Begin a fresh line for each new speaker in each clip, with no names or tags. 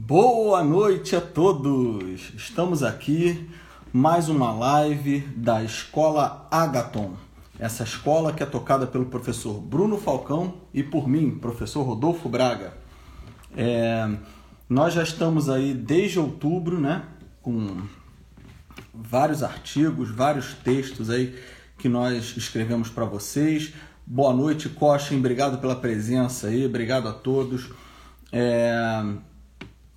Boa noite a todos! Estamos aqui mais uma live da Escola Agaton. Essa escola que é tocada pelo professor Bruno Falcão e por mim, professor Rodolfo Braga. É, nós já estamos aí desde outubro, né? Com vários artigos, vários textos aí que nós escrevemos para vocês. Boa noite, Cochin. Obrigado pela presença aí. Obrigado a todos. É,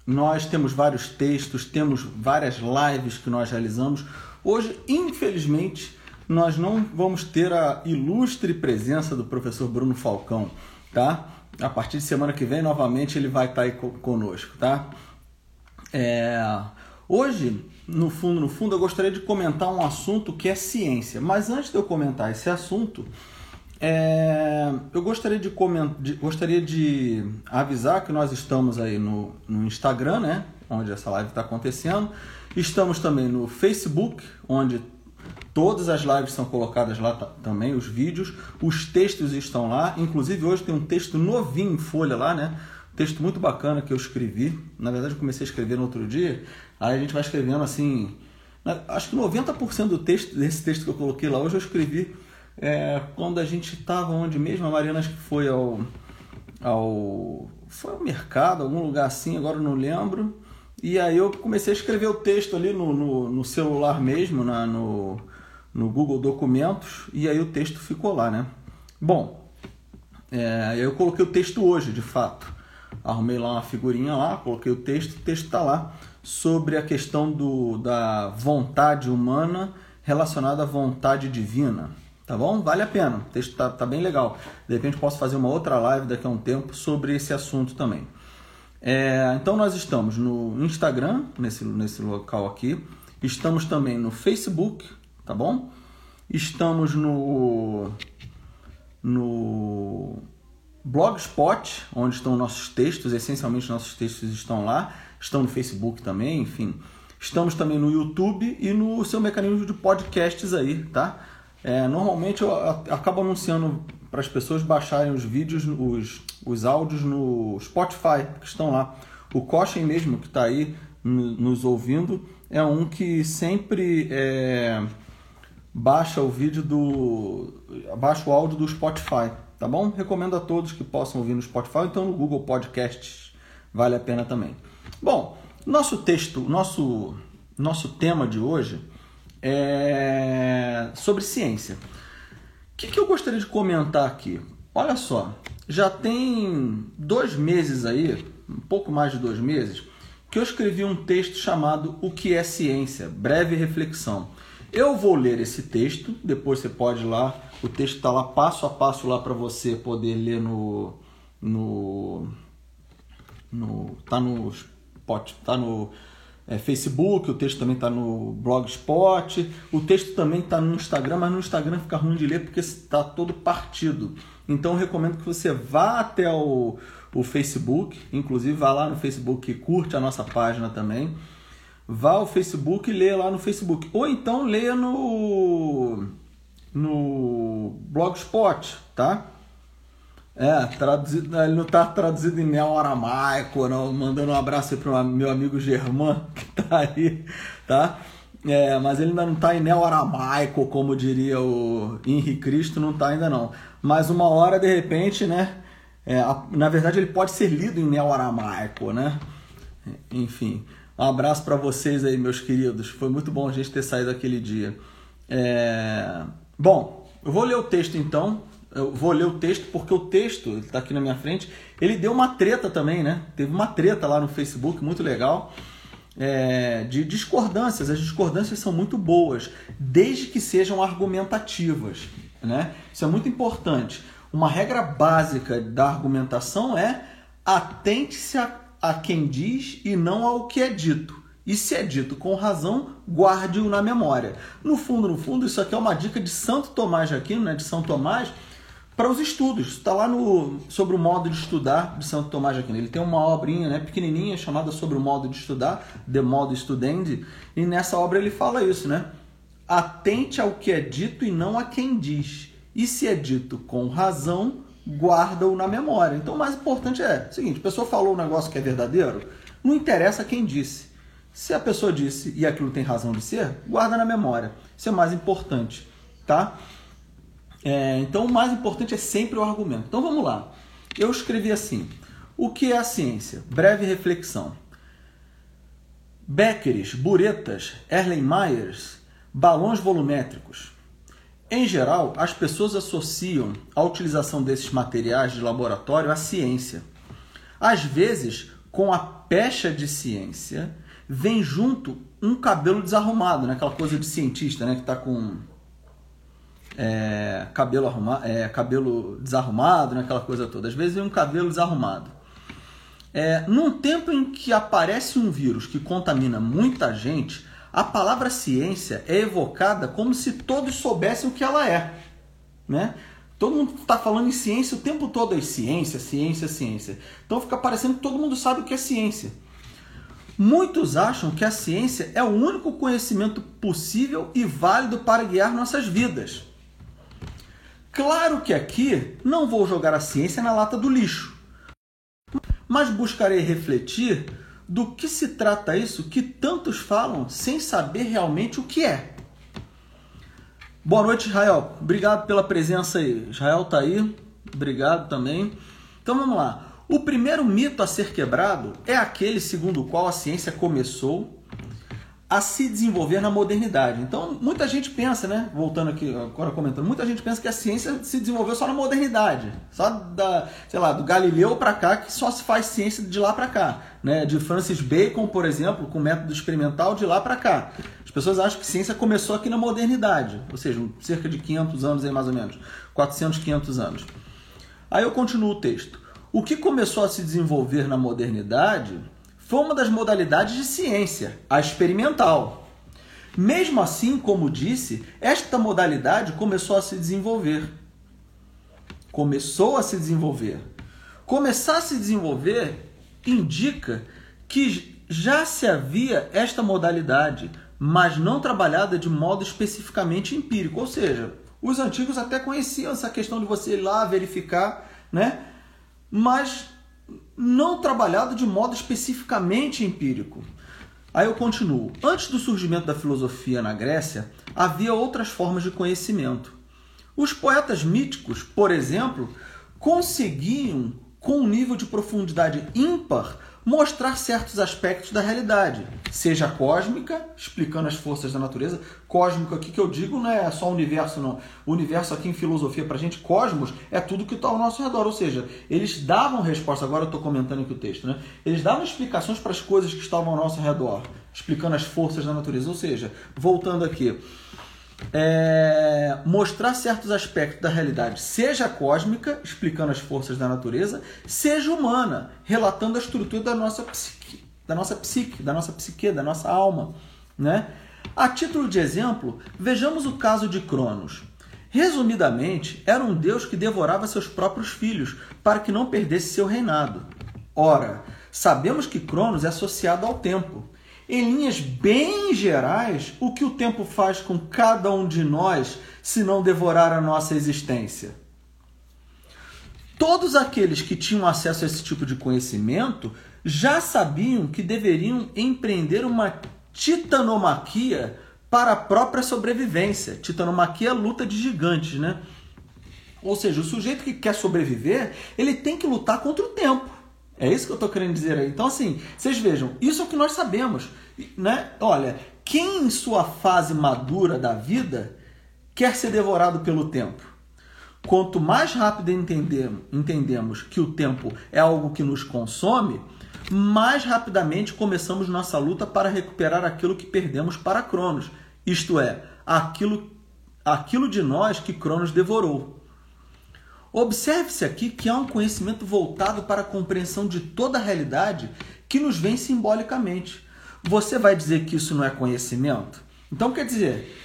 nós temos vários textos, temos várias lives que nós realizamos. Hoje, infelizmente, nós não vamos ter a ilustre presença do professor Bruno Falcão, tá? A partir de semana que vem, novamente, ele vai estar aí conosco, tá? É... Hoje, no fundo, no fundo, eu gostaria de comentar um assunto que é ciência. Mas antes de eu comentar esse assunto, é, eu gostaria de, comentar, de, gostaria de avisar que nós estamos aí no, no Instagram, né? Onde essa live está acontecendo. Estamos também no Facebook, onde todas as lives são colocadas lá também, os vídeos. Os textos estão lá. Inclusive hoje tem um texto novinho em folha lá, né? Um texto muito bacana que eu escrevi. Na verdade, eu comecei a escrever no outro dia. Aí a gente vai escrevendo assim. Acho que 90% do texto, desse texto que eu coloquei lá hoje eu escrevi é, quando a gente estava onde mesmo, a Mariana acho que foi ao, ao. Foi ao mercado, algum lugar assim, agora não lembro. E aí eu comecei a escrever o texto ali no, no, no celular mesmo, na, no, no Google Documentos, e aí o texto ficou lá, né? Bom, é, eu coloquei o texto hoje, de fato. Arrumei lá uma figurinha lá, coloquei o texto, o texto está lá, sobre a questão do, da vontade humana relacionada à vontade divina. Tá bom? Vale a pena. O texto tá, tá bem legal. De repente posso fazer uma outra live daqui a um tempo sobre esse assunto também. É, então nós estamos no Instagram, nesse, nesse local aqui. Estamos também no Facebook, tá bom? Estamos no, no Blogspot, onde estão nossos textos, essencialmente nossos textos estão lá. Estão no Facebook também, enfim. Estamos também no YouTube e no seu mecanismo de podcasts aí, tá? É, normalmente eu acabo anunciando para as pessoas baixarem os vídeos, os, os áudios no Spotify, que estão lá. O Cochin mesmo, que está aí nos ouvindo, é um que sempre é, baixa o vídeo do. baixa o áudio do Spotify, tá bom? Recomendo a todos que possam ouvir no Spotify, então no Google Podcasts vale a pena também. Bom, nosso texto, nosso, nosso tema de hoje é, sobre ciência. O que, que eu gostaria de comentar aqui? Olha só, já tem dois meses aí, um pouco mais de dois meses, que eu escrevi um texto chamado O que é ciência? Breve reflexão. Eu vou ler esse texto, depois você pode ir lá, o texto está lá passo a passo lá para você poder ler no no no tá no tá no é, Facebook, o texto também está no Blogspot, o texto também está no Instagram, mas no Instagram fica ruim de ler porque está todo partido. Então eu recomendo que você vá até o, o Facebook, inclusive vá lá no Facebook e curte a nossa página também. Vá ao Facebook e leia lá no Facebook. Ou então leia no, no Blogspot, tá? É, traduzido, ele não está traduzido em neo-aramaico, não, mandando um abraço para o meu amigo Germán, que está aí, tá? É, mas ele ainda não está em neo-aramaico, como diria o Henri Cristo, não está ainda não. Mas uma hora, de repente, né? É, na verdade, ele pode ser lido em neo-aramaico, né? Enfim, um abraço para vocês aí, meus queridos. Foi muito bom a gente ter saído aquele dia. É... Bom, eu vou ler o texto então eu vou ler o texto porque o texto, está aqui na minha frente, ele deu uma treta também, né? Teve uma treta lá no Facebook, muito legal, é, de discordâncias. As discordâncias são muito boas, desde que sejam argumentativas, né? Isso é muito importante. Uma regra básica da argumentação é atente-se a, a quem diz e não ao que é dito. E se é dito com razão, guarde-o na memória. No fundo, no fundo, isso aqui é uma dica de Santo Tomás de Aquino, né, de São Tomás, para os estudos. Está lá no sobre o modo de estudar de Santo Tomás de Aquino. Ele tem uma obrinha, né, pequenininha chamada sobre o modo de estudar, de modo studendi, e nessa obra ele fala isso, né? Atente ao que é dito e não a quem diz. E se é dito com razão, guarda-o na memória. Então, o mais importante é o seguinte: a pessoa falou um negócio que é verdadeiro, Não interessa quem disse. Se a pessoa disse e aquilo tem razão de ser, guarda na memória. Isso é mais importante, tá? É, então, o mais importante é sempre o argumento. Então, vamos lá. Eu escrevi assim: O que é a ciência? Breve reflexão. Beckeres, buretas, Erlenmeyers, balões volumétricos. Em geral, as pessoas associam a utilização desses materiais de laboratório à ciência. Às vezes, com a pecha de ciência, vem junto um cabelo desarrumado, né? aquela coisa de cientista né? que está com é, cabelo, arruma, é, cabelo desarrumado, né? aquela coisa toda. Às vezes vem um cabelo desarrumado. É, num tempo em que aparece um vírus que contamina muita gente, a palavra ciência é evocada como se todos soubessem o que ela é. Né? Todo mundo está falando em ciência o tempo todo, é ciência, ciência, ciência. Então fica parecendo que todo mundo sabe o que é ciência. Muitos acham que a ciência é o único conhecimento possível e válido para guiar nossas vidas. Claro que aqui não vou jogar a ciência na lata do lixo, mas buscarei refletir do que se trata isso que tantos falam sem saber realmente o que é. Boa noite, Israel. Obrigado pela presença aí. Israel tá aí. Obrigado também. Então vamos lá. O primeiro mito a ser quebrado é aquele segundo o qual a ciência começou a se desenvolver na modernidade. Então, muita gente pensa, né? Voltando aqui, agora comentando, muita gente pensa que a ciência se desenvolveu só na modernidade, só da, sei lá, do Galileu para cá que só se faz ciência de lá para cá, né? De Francis Bacon, por exemplo, com método experimental de lá para cá. As pessoas acham que ciência começou aqui na modernidade, ou seja, cerca de 500 anos aí mais ou menos, 400, 500 anos. Aí eu continuo o texto. O que começou a se desenvolver na modernidade foi uma das modalidades de ciência, a experimental. Mesmo assim, como disse, esta modalidade começou a se desenvolver. Começou a se desenvolver. Começar a se desenvolver indica que já se havia esta modalidade, mas não trabalhada de modo especificamente empírico. Ou seja, os antigos até conheciam essa questão de você ir lá verificar, né? Mas não trabalhado de modo especificamente empírico. Aí eu continuo. Antes do surgimento da filosofia na Grécia, havia outras formas de conhecimento. Os poetas míticos, por exemplo, conseguiam, com um nível de profundidade ímpar, mostrar certos aspectos da realidade, seja cósmica, explicando as forças da natureza. Cósmico aqui que eu digo não é só o universo, não. O universo aqui em filosofia para gente, cosmos, é tudo que está ao nosso redor. Ou seja, eles davam resposta, agora eu estou comentando aqui o texto, né? Eles davam explicações para as coisas que estavam ao nosso redor, explicando as forças da natureza. Ou seja, voltando aqui, é, mostrar certos aspectos da realidade, seja cósmica, explicando as forças da natureza, seja humana, relatando a estrutura da nossa psique, da nossa psique, da nossa psique, da nossa alma, né? A título de exemplo, vejamos o caso de Cronos. Resumidamente, era um deus que devorava seus próprios filhos para que não perdesse seu reinado. Ora, sabemos que Cronos é associado ao tempo, em linhas bem gerais, o que o tempo faz com cada um de nós se não devorar a nossa existência? Todos aqueles que tinham acesso a esse tipo de conhecimento já sabiam que deveriam empreender uma titanomaquia para a própria sobrevivência. Titanomaquia é luta de gigantes, né? Ou seja, o sujeito que quer sobreviver, ele tem que lutar contra o tempo. É isso que eu estou querendo dizer aí. Então, assim, vocês vejam, isso é o que nós sabemos. Né? Olha, quem em sua fase madura da vida quer ser devorado pelo tempo? Quanto mais rápido entendemos, que o tempo é algo que nos consome, mais rapidamente começamos nossa luta para recuperar aquilo que perdemos para Cronos, isto é, aquilo, aquilo de nós que Cronos devorou. Observe-se aqui que há um conhecimento voltado para a compreensão de toda a realidade que nos vem simbolicamente. Você vai dizer que isso não é conhecimento? Então, quer dizer,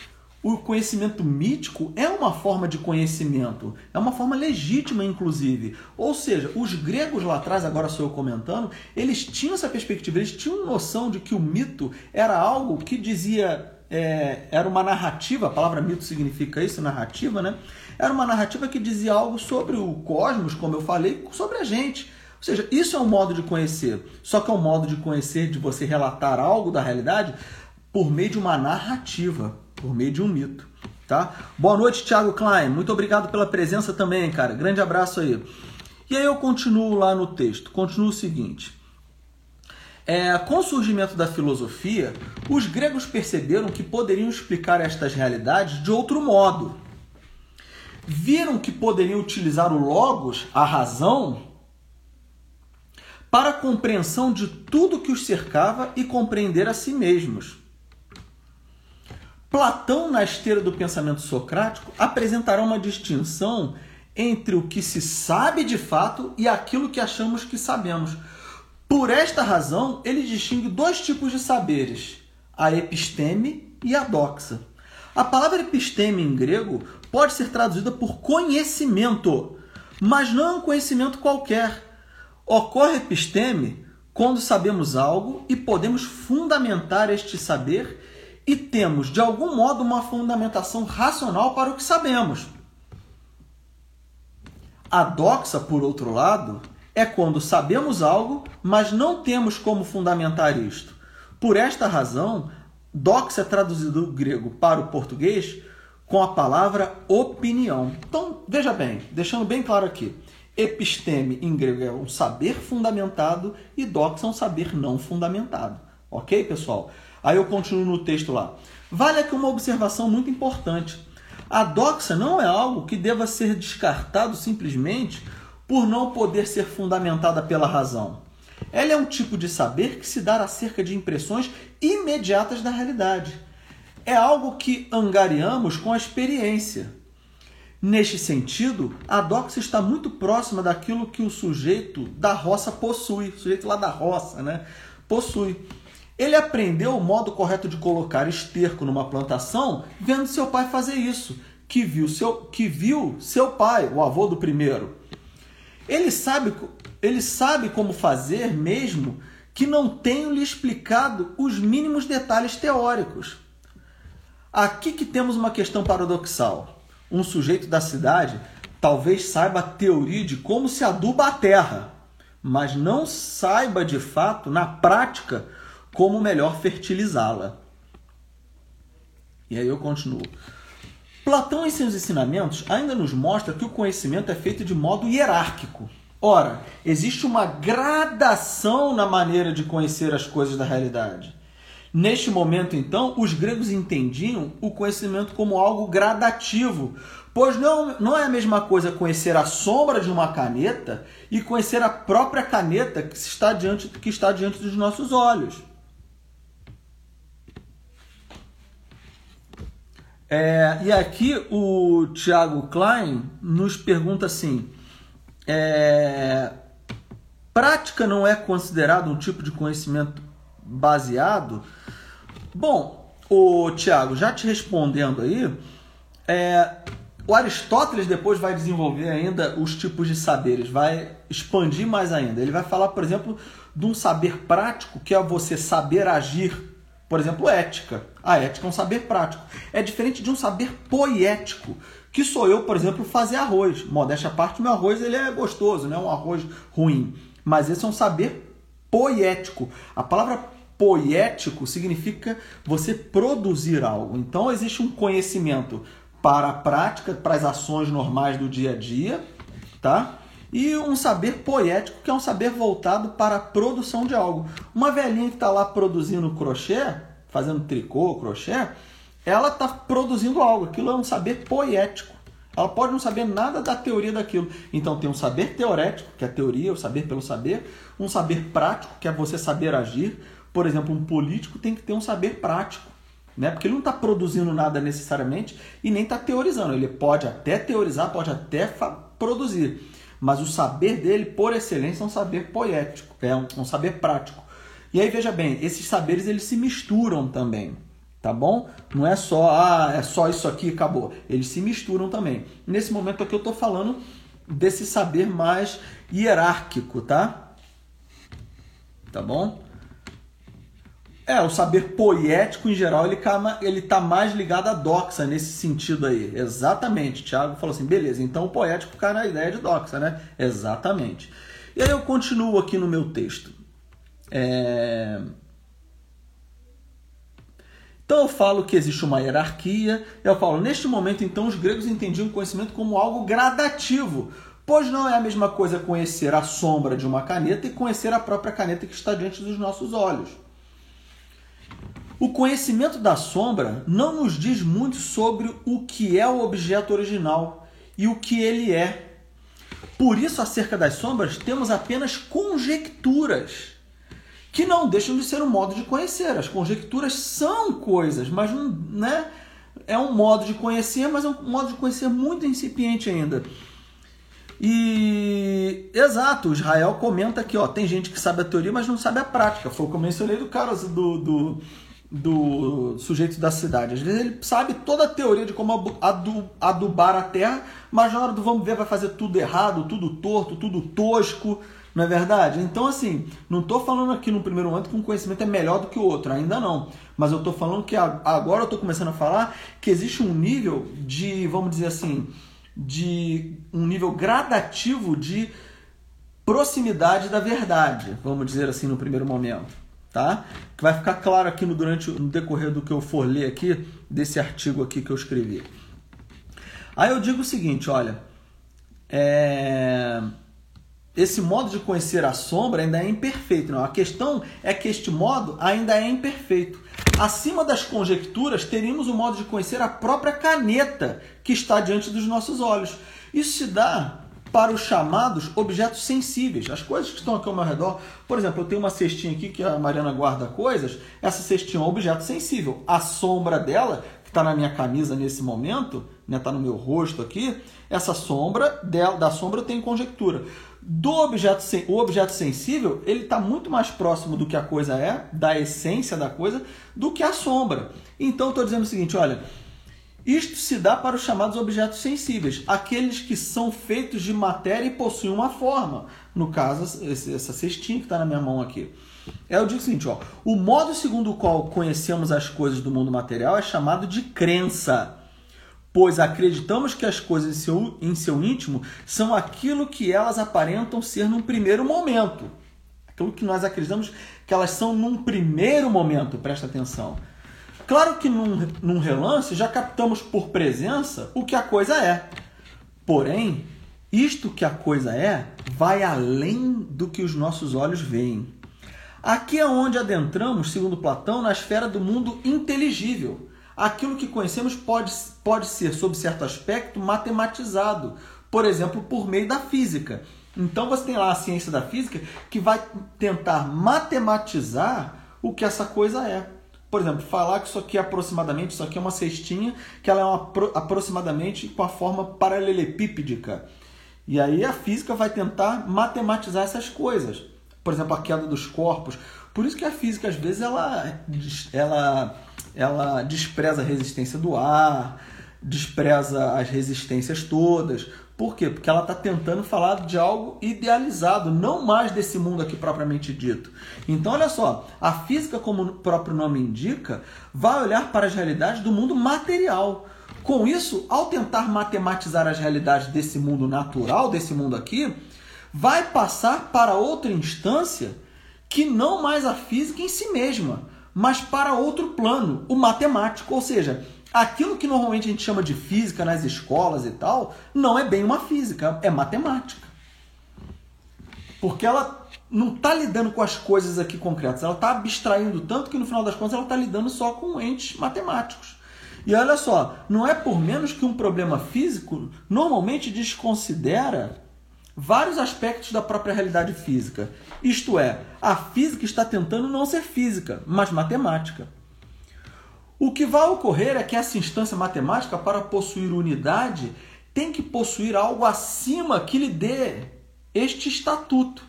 o conhecimento mítico é uma forma de conhecimento, é uma forma legítima, inclusive. Ou seja, os gregos lá atrás, agora sou eu comentando, eles tinham essa perspectiva, eles tinham noção de que o mito era algo que dizia. É, era uma narrativa, a palavra mito significa isso, narrativa, né? Era uma narrativa que dizia algo sobre o cosmos, como eu falei, sobre a gente. Seja, isso é um modo de conhecer, só que é um modo de conhecer, de você relatar algo da realidade por meio de uma narrativa, por meio de um mito. Tá? Boa noite, Thiago Klein. Muito obrigado pela presença também, cara. Grande abraço aí. E aí eu continuo lá no texto. Continuo o seguinte. É, com o surgimento da filosofia, os gregos perceberam que poderiam explicar estas realidades de outro modo. Viram que poderiam utilizar o logos, a razão, para a compreensão de tudo que os cercava e compreender a si mesmos. Platão, na esteira do pensamento socrático, apresentará uma distinção entre o que se sabe de fato e aquilo que achamos que sabemos. Por esta razão, ele distingue dois tipos de saberes: a episteme e a doxa. A palavra episteme em grego pode ser traduzida por conhecimento, mas não é um conhecimento qualquer. Ocorre episteme quando sabemos algo e podemos fundamentar este saber e temos, de algum modo, uma fundamentação racional para o que sabemos. A doxa, por outro lado, é quando sabemos algo, mas não temos como fundamentar isto. Por esta razão, doxa é traduzido do grego para o português com a palavra opinião. Então, veja bem, deixando bem claro aqui. Episteme em grego é um saber fundamentado e doxa é um saber não fundamentado. Ok, pessoal? Aí eu continuo no texto lá. Vale aqui uma observação muito importante. A doxa não é algo que deva ser descartado simplesmente por não poder ser fundamentada pela razão. Ela é um tipo de saber que se dá acerca de impressões imediatas da realidade. É algo que angariamos com a experiência. Neste sentido, a doxa está muito próxima daquilo que o sujeito da roça possui, o sujeito lá da roça, né? Possui. Ele aprendeu o modo correto de colocar esterco numa plantação vendo seu pai fazer isso, que viu seu, que viu seu pai, o avô do primeiro. Ele sabe, ele sabe como fazer mesmo que não tenho lhe explicado os mínimos detalhes teóricos. Aqui que temos uma questão paradoxal. Um sujeito da cidade talvez saiba a teoria de como se aduba a terra, mas não saiba de fato, na prática, como melhor fertilizá-la. E aí eu continuo. Platão, em seus ensinamentos, ainda nos mostra que o conhecimento é feito de modo hierárquico. Ora, existe uma gradação na maneira de conhecer as coisas da realidade. Neste momento, então, os gregos entendiam o conhecimento como algo gradativo, pois não, não é a mesma coisa conhecer a sombra de uma caneta e conhecer a própria caneta que está diante, que está diante dos nossos olhos. É, e aqui o Tiago Klein nos pergunta assim: é, prática não é considerado um tipo de conhecimento baseado? Bom, o Tiago, já te respondendo aí, é, o Aristóteles depois vai desenvolver ainda os tipos de saberes, vai expandir mais ainda. Ele vai falar, por exemplo, de um saber prático que é você saber agir por exemplo, ética. A ética é um saber prático. É diferente de um saber poético, que sou eu, por exemplo, fazer arroz. Modéstia à parte, meu arroz ele é gostoso, não é um arroz ruim. Mas esse é um saber poético. A palavra poético significa você produzir algo. Então existe um conhecimento para a prática, para as ações normais do dia a dia, tá? e um saber poético, que é um saber voltado para a produção de algo. Uma velhinha que está lá produzindo crochê, fazendo tricô, crochê, ela está produzindo algo. Aquilo é um saber poético. Ela pode não saber nada da teoria daquilo. Então tem um saber teorético, que é a teoria, o saber pelo saber, um saber prático, que é você saber agir. Por exemplo, um político tem que ter um saber prático. Né? Porque ele não está produzindo nada necessariamente e nem está teorizando. Ele pode até teorizar, pode até produzir mas o saber dele, por excelência, é um saber poético, é um, um saber prático. E aí veja bem, esses saberes eles se misturam também, tá bom? Não é só ah, é só isso aqui acabou. Eles se misturam também. Nesse momento aqui eu estou falando desse saber mais hierárquico, tá? Tá bom? É, o saber poético em geral, ele, ele tá mais ligado à doxa nesse sentido aí. Exatamente. Tiago falou assim, beleza, então o poético cai na ideia de doxa, né? Exatamente. E aí eu continuo aqui no meu texto. É... Então eu falo que existe uma hierarquia, eu falo, neste momento então os gregos entendiam o conhecimento como algo gradativo, pois não é a mesma coisa conhecer a sombra de uma caneta e conhecer a própria caneta que está diante dos nossos olhos. O conhecimento da sombra não nos diz muito sobre o que é o objeto original e o que ele é. Por isso, acerca das sombras, temos apenas conjecturas que não deixam de ser um modo de conhecer. As conjecturas são coisas, mas não, né, é um modo de conhecer, mas é um modo de conhecer muito incipiente ainda. E exato, Israel comenta aqui, ó, tem gente que sabe a teoria, mas não sabe a prática. Foi o que eu mencionei do cara do, do, do sujeito da cidade. Às vezes ele sabe toda a teoria de como adubar a terra, mas na hora do vamos ver vai fazer tudo errado, tudo torto, tudo tosco. Não é verdade? Então, assim, não estou falando aqui no primeiro momento que um conhecimento é melhor do que o outro, ainda não. Mas eu estou falando que agora eu estou começando a falar que existe um nível de, vamos dizer assim, de um nível gradativo de proximidade da verdade, vamos dizer assim, no primeiro momento. Tá? Que vai ficar claro aqui no, durante, no decorrer do que eu for ler aqui, desse artigo aqui que eu escrevi. Aí eu digo o seguinte, olha, é esse modo de conhecer a sombra ainda é imperfeito. Não? A questão é que este modo ainda é imperfeito. Acima das conjecturas, teríamos o modo de conhecer a própria caneta que está diante dos nossos olhos. Isso se dá para os chamados objetos sensíveis, as coisas que estão aqui ao meu redor. Por exemplo, eu tenho uma cestinha aqui que a Mariana guarda coisas. Essa cestinha é um objeto sensível. A sombra dela, que está na minha camisa nesse momento, está né, tá no meu rosto aqui, essa sombra dela, da sombra eu tenho conjectura do objeto, o objeto sensível, ele está muito mais próximo do que a coisa é, da essência da coisa, do que a sombra. Então, estou dizendo o seguinte, olha, isto se dá para os chamados objetos sensíveis, aqueles que são feitos de matéria e possuem uma forma. No caso, essa cestinha que está na minha mão aqui. É o seguinte, ó, o modo segundo o qual conhecemos as coisas do mundo material é chamado de crença pois acreditamos que as coisas em seu, em seu íntimo são aquilo que elas aparentam ser num primeiro momento. Aquilo que nós acreditamos que elas são num primeiro momento, presta atenção. Claro que num, num relance já captamos por presença o que a coisa é. Porém, isto que a coisa é vai além do que os nossos olhos veem. Aqui é onde adentramos, segundo Platão, na esfera do mundo inteligível aquilo que conhecemos pode, pode ser, sob certo aspecto, matematizado, por exemplo, por meio da física. Então você tem lá a ciência da física que vai tentar matematizar o que essa coisa é. Por exemplo, falar que isso aqui é aproximadamente, isso aqui é uma cestinha, que ela é uma, aproximadamente com a forma paralelepípedica. E aí a física vai tentar matematizar essas coisas. Por exemplo, a queda dos corpos. Por isso que a física, às vezes, ela, ela ela despreza a resistência do ar, despreza as resistências todas. Por quê? Porque ela está tentando falar de algo idealizado, não mais desse mundo aqui propriamente dito. Então, olha só, a física, como o próprio nome indica, vai olhar para as realidades do mundo material. Com isso, ao tentar matematizar as realidades desse mundo natural, desse mundo aqui, vai passar para outra instância que não mais a física em si mesma, mas para outro plano, o matemático. Ou seja, aquilo que normalmente a gente chama de física nas escolas e tal, não é bem uma física, é matemática. Porque ela não está lidando com as coisas aqui concretas, ela está abstraindo tanto que no final das contas ela está lidando só com entes matemáticos. E olha só, não é por menos que um problema físico normalmente desconsidera vários aspectos da própria realidade física. Isto é, a física está tentando não ser física, mas matemática. O que vai ocorrer é que essa instância matemática, para possuir unidade, tem que possuir algo acima que lhe dê este estatuto.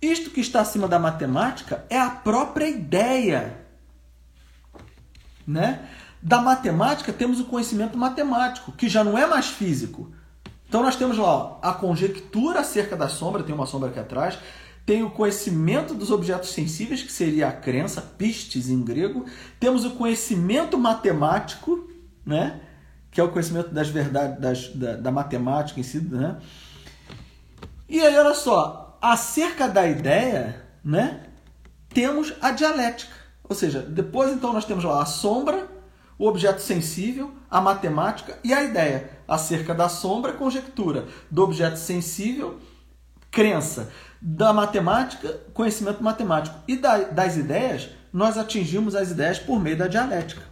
Isto que está acima da matemática é a própria ideia. Né? Da matemática temos o conhecimento matemático, que já não é mais físico, então nós temos lá ó, a conjectura acerca da sombra, tem uma sombra aqui atrás, tem o conhecimento dos objetos sensíveis, que seria a crença, pistes em grego, temos o conhecimento matemático, né? que é o conhecimento das verdades das, da, da matemática em si, né? E aí, olha só, acerca da ideia, né, temos a dialética. Ou seja, depois então nós temos lá a sombra, o objeto sensível, a matemática e a ideia. Acerca da sombra, conjectura. Do objeto sensível, crença. Da matemática, conhecimento matemático. E das ideias, nós atingimos as ideias por meio da dialética.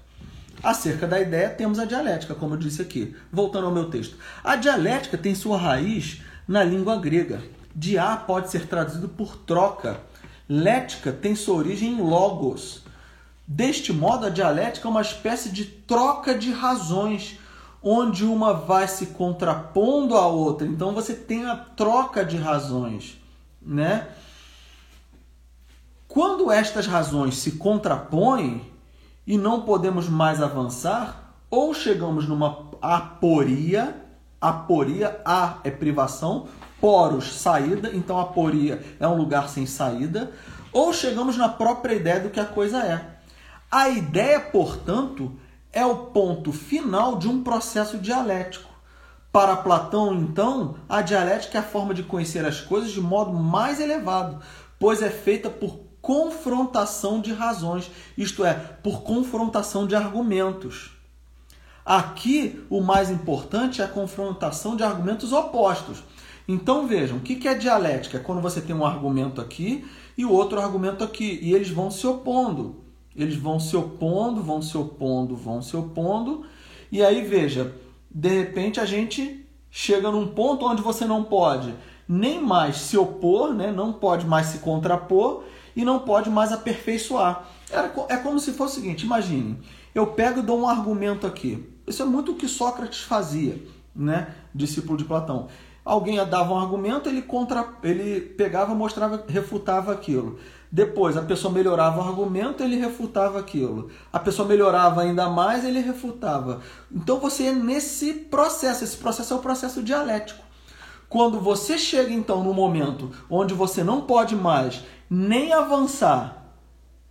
Acerca da ideia, temos a dialética, como eu disse aqui. Voltando ao meu texto. A dialética tem sua raiz na língua grega. Dia pode ser traduzido por troca. Lética tem sua origem em logos. Deste modo, a dialética é uma espécie de troca de razões, onde uma vai se contrapondo à outra. Então você tem a troca de razões, né? Quando estas razões se contrapõem e não podemos mais avançar, ou chegamos numa aporia, aporia, a é privação, poros, saída, então aporia é um lugar sem saída, ou chegamos na própria ideia do que a coisa é. A ideia, portanto, é o ponto final de um processo dialético. Para Platão, então, a dialética é a forma de conhecer as coisas de modo mais elevado, pois é feita por confrontação de razões, isto é, por confrontação de argumentos. Aqui, o mais importante é a confrontação de argumentos opostos. Então vejam, o que é dialética? É quando você tem um argumento aqui e o outro argumento aqui, e eles vão se opondo. Eles vão se opondo, vão se opondo, vão se opondo, e aí veja, de repente a gente chega num ponto onde você não pode nem mais se opor, né? não pode mais se contrapor, e não pode mais aperfeiçoar. É como se fosse o seguinte: imagine, eu pego e dou um argumento aqui. Isso é muito o que Sócrates fazia, né? discípulo de Platão. Alguém dava um argumento, ele, contra, ele pegava, mostrava, refutava aquilo. Depois, a pessoa melhorava o argumento, ele refutava aquilo. A pessoa melhorava ainda mais, ele refutava. Então você é nesse processo, esse processo é o processo dialético. Quando você chega então no momento onde você não pode mais nem avançar,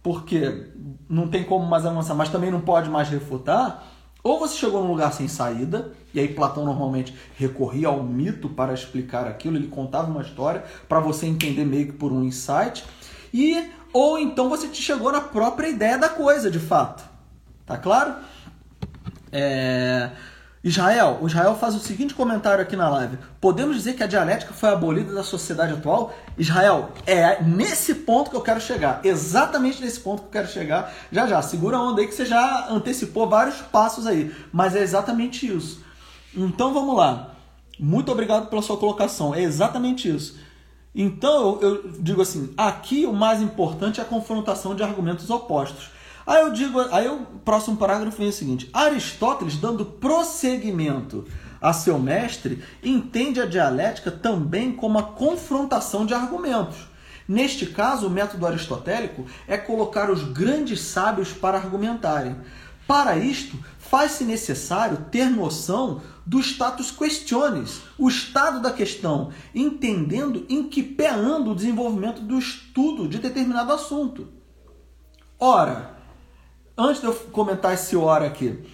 porque não tem como mais avançar, mas também não pode mais refutar, ou você chegou num lugar sem saída, e aí Platão normalmente recorria ao mito para explicar aquilo, ele contava uma história para você entender meio que por um insight, e ou então você te chegou na própria ideia da coisa, de fato. Tá claro? É... Israel, o Israel faz o seguinte comentário aqui na live. Podemos dizer que a dialética foi abolida da sociedade atual? Israel, é nesse ponto que eu quero chegar. Exatamente nesse ponto que eu quero chegar. Já já, segura a onda aí que você já antecipou vários passos aí. Mas é exatamente isso. Então vamos lá. Muito obrigado pela sua colocação. É exatamente isso. Então eu digo assim: aqui o mais importante é a confrontação de argumentos opostos. Aí eu digo, aí o próximo parágrafo vem o seguinte: Aristóteles, dando prosseguimento a seu mestre, entende a dialética também como a confrontação de argumentos. Neste caso, o método aristotélico é colocar os grandes sábios para argumentarem. Para isto, faz-se necessário ter noção do status questiones, o estado da questão, entendendo em que pé anda o desenvolvimento do estudo de determinado assunto. Ora, antes de eu comentar esse hora aqui,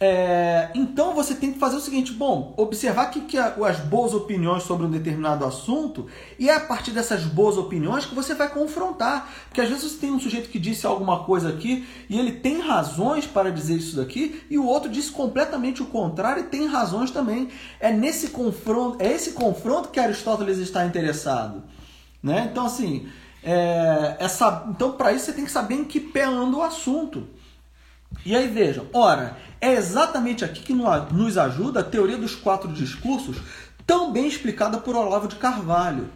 é, então você tem que fazer o seguinte: bom, observar que, que as boas opiniões sobre um determinado assunto, e é a partir dessas boas opiniões que você vai confrontar. Porque às vezes você tem um sujeito que disse alguma coisa aqui e ele tem razões para dizer isso daqui, e o outro disse completamente o contrário e tem razões também. É nesse confronto, é esse confronto que Aristóteles está interessado. Né? Então, assim, é, essa, então para isso você tem que saber em que pé anda o assunto. E aí vejam, ora, é exatamente aqui que nos ajuda a teoria dos quatro discursos, tão bem explicada por Olavo de Carvalho.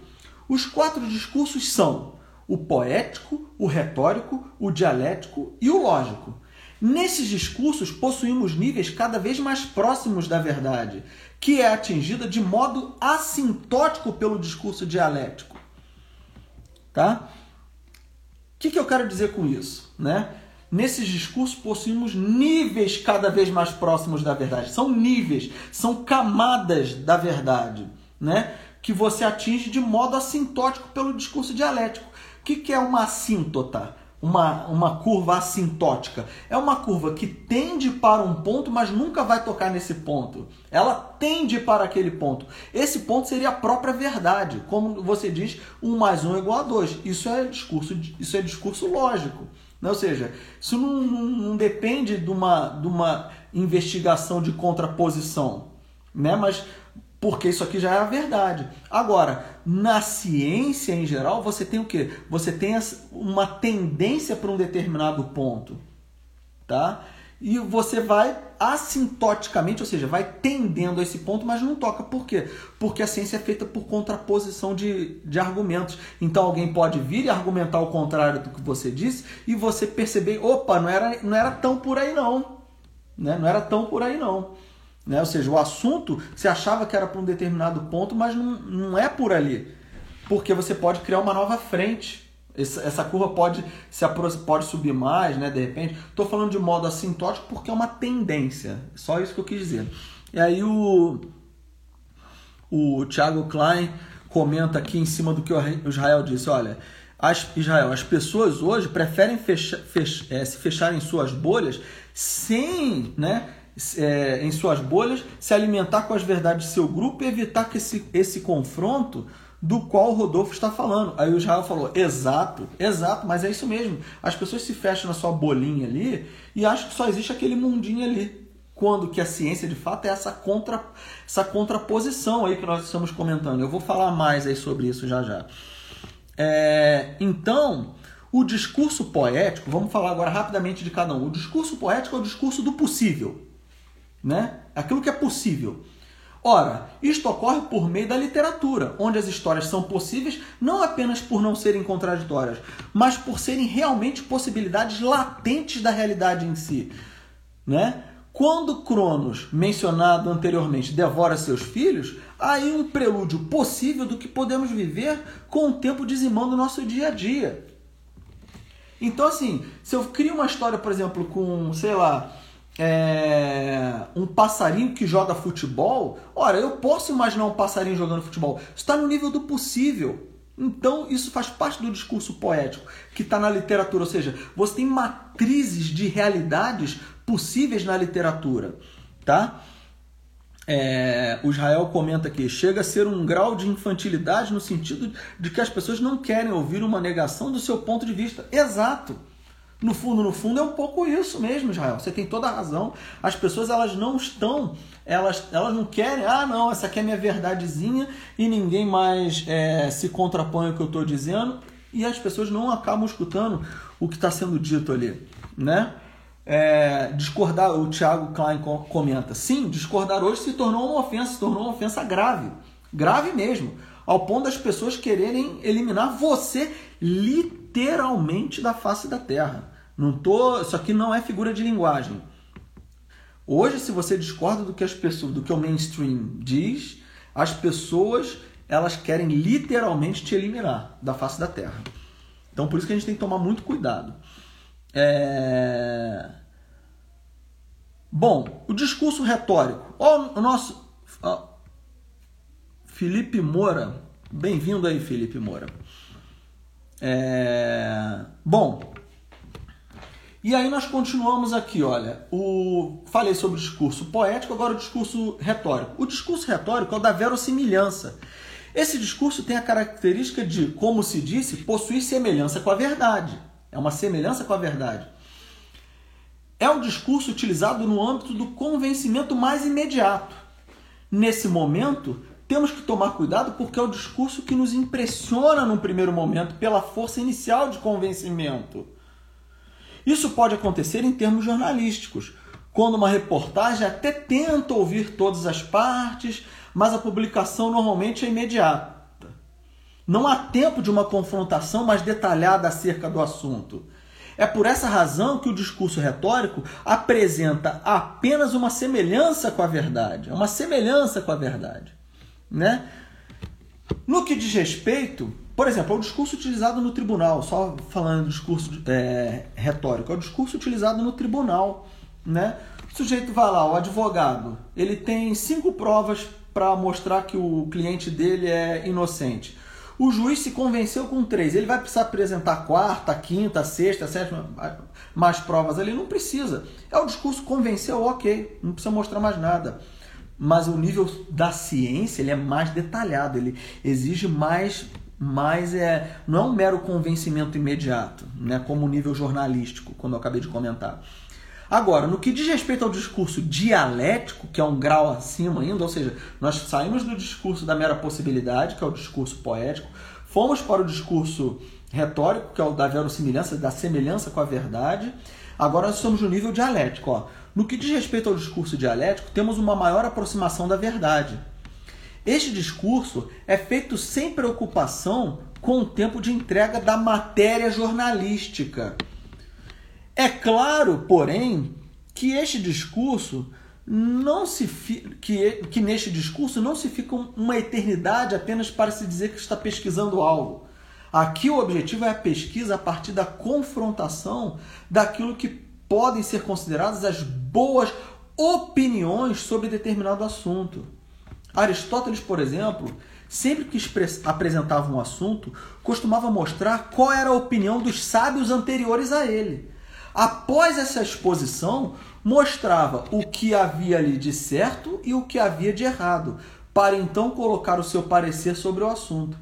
Os quatro discursos são o poético, o retórico, o dialético e o lógico. Nesses discursos possuímos níveis cada vez mais próximos da verdade, que é atingida de modo assintótico pelo discurso dialético. Tá? O que, que eu quero dizer com isso? Né? Nesses discursos possuímos níveis cada vez mais próximos da verdade. São níveis, são camadas da verdade, né? Que você atinge de modo assintótico pelo discurso dialético. O que, que é uma assíntota? uma, uma curva assintótica. É uma curva que tende para um ponto, mas nunca vai tocar nesse ponto. Ela tende para aquele ponto. Esse ponto seria a própria verdade. Como você diz, 1 mais 1 é igual a 2. Isso é discurso, isso é discurso lógico. Né? Ou seja, isso não, não, não depende de uma, de uma investigação de contraposição. Né? Mas porque isso aqui já é a verdade. Agora, na ciência em geral, você tem o quê? Você tem uma tendência para um determinado ponto, tá? E você vai assintoticamente, ou seja, vai tendendo a esse ponto, mas não toca. Por quê? Porque a ciência é feita por contraposição de, de argumentos. Então alguém pode vir e argumentar o contrário do que você disse e você perceber, opa, não era, não era tão por aí não. Né? Não era tão por aí não. Né? Ou seja, o assunto você achava que era para um determinado ponto, mas não, não é por ali. Porque você pode criar uma nova frente. Essa, curva pode, se pode subir mais, né? De repente. Estou falando de modo assintótico porque é uma tendência. Só isso que eu quis dizer. E aí o, o Thiago Klein comenta aqui em cima do que o Israel disse. Olha, as, Israel, as pessoas hoje preferem fecha, fech, é, se fechar em suas bolhas sem, né? é, em suas bolhas, se alimentar com as verdades de seu grupo e evitar que esse, esse confronto do qual o Rodolfo está falando. Aí o Israel falou: exato, exato, mas é isso mesmo. As pessoas se fecham na sua bolinha ali e acham que só existe aquele mundinho ali. Quando que a ciência de fato é essa, contra, essa contraposição aí que nós estamos comentando. Eu vou falar mais aí sobre isso já já. É, então, o discurso poético, vamos falar agora rapidamente de cada um. O discurso poético é o discurso do possível né? Aquilo que é possível. Ora, isto ocorre por meio da literatura, onde as histórias são possíveis não apenas por não serem contraditórias, mas por serem realmente possibilidades latentes da realidade em si, né? Quando Cronos, mencionado anteriormente, devora seus filhos, há aí um prelúdio possível do que podemos viver com o tempo dizimando o nosso dia a dia. Então, assim, se eu crio uma história, por exemplo, com, sei lá, é, um passarinho que joga futebol, ora, eu posso imaginar um passarinho jogando futebol. Está no nível do possível. Então, isso faz parte do discurso poético que está na literatura. Ou seja, você tem matrizes de realidades possíveis na literatura. Tá? É, o Israel comenta aqui: chega a ser um grau de infantilidade no sentido de que as pessoas não querem ouvir uma negação do seu ponto de vista. Exato. No fundo, no fundo é um pouco isso mesmo, Israel. Você tem toda a razão. As pessoas elas não estão, elas, elas não querem, ah, não, essa aqui é minha verdadezinha e ninguém mais é, se contrapõe ao que eu estou dizendo. E as pessoas não acabam escutando o que está sendo dito ali, né? É, discordar, o Thiago Klein comenta, sim, discordar hoje se tornou uma ofensa, se tornou uma ofensa grave, grave mesmo, ao ponto das pessoas quererem eliminar você literalmente da face da terra. Não tô, isso aqui não é figura de linguagem. Hoje, se você discorda do que as pessoas, do que o mainstream diz, as pessoas elas querem literalmente te eliminar da face da Terra. Então, por isso que a gente tem que tomar muito cuidado. É... Bom, o discurso retórico. Ó, o nosso ó, Felipe Moura, bem-vindo aí, Felipe Moura. É... Bom, e aí nós continuamos aqui, olha, o falei sobre o discurso poético, agora o discurso retórico. O discurso retórico é o da verossimilhança. Esse discurso tem a característica de, como se disse, possuir semelhança com a verdade. É uma semelhança com a verdade. É um discurso utilizado no âmbito do convencimento mais imediato. Nesse momento, temos que tomar cuidado porque é o discurso que nos impressiona num primeiro momento pela força inicial de convencimento. Isso pode acontecer em termos jornalísticos, quando uma reportagem até tenta ouvir todas as partes, mas a publicação normalmente é imediata. Não há tempo de uma confrontação mais detalhada acerca do assunto. É por essa razão que o discurso retórico apresenta apenas uma semelhança com a verdade, é uma semelhança com a verdade, né? No que diz respeito por exemplo, é o discurso utilizado no tribunal, só falando do discurso é, retórico, é o discurso utilizado no tribunal. Né? O sujeito vai lá, o advogado, ele tem cinco provas para mostrar que o cliente dele é inocente. O juiz se convenceu com três. Ele vai precisar apresentar quarta, quinta, sexta, sétima, mais provas ali? Não precisa. É o discurso convenceu, ok. Não precisa mostrar mais nada. Mas o nível da ciência ele é mais detalhado. Ele exige mais mais é não é um mero convencimento imediato, né, como o nível jornalístico, como eu acabei de comentar. Agora, no que diz respeito ao discurso dialético, que é um grau acima ainda, ou seja, nós saímos do discurso da mera possibilidade, que é o discurso poético, fomos para o discurso retórico, que é o da verossimilhança, da semelhança com a verdade. Agora nós estamos no nível dialético. Ó. No que diz respeito ao discurso dialético, temos uma maior aproximação da verdade. Este discurso é feito sem preocupação com o tempo de entrega da matéria jornalística. É claro, porém, que este discurso não se que, que neste discurso não se fica uma eternidade apenas para se dizer que está pesquisando algo. Aqui o objetivo é a pesquisa a partir da confrontação daquilo que podem ser consideradas as boas opiniões sobre determinado assunto. Aristóteles, por exemplo, sempre que apresentava um assunto, costumava mostrar qual era a opinião dos sábios anteriores a ele. Após essa exposição, mostrava o que havia ali de certo e o que havia de errado, para então colocar o seu parecer sobre o assunto.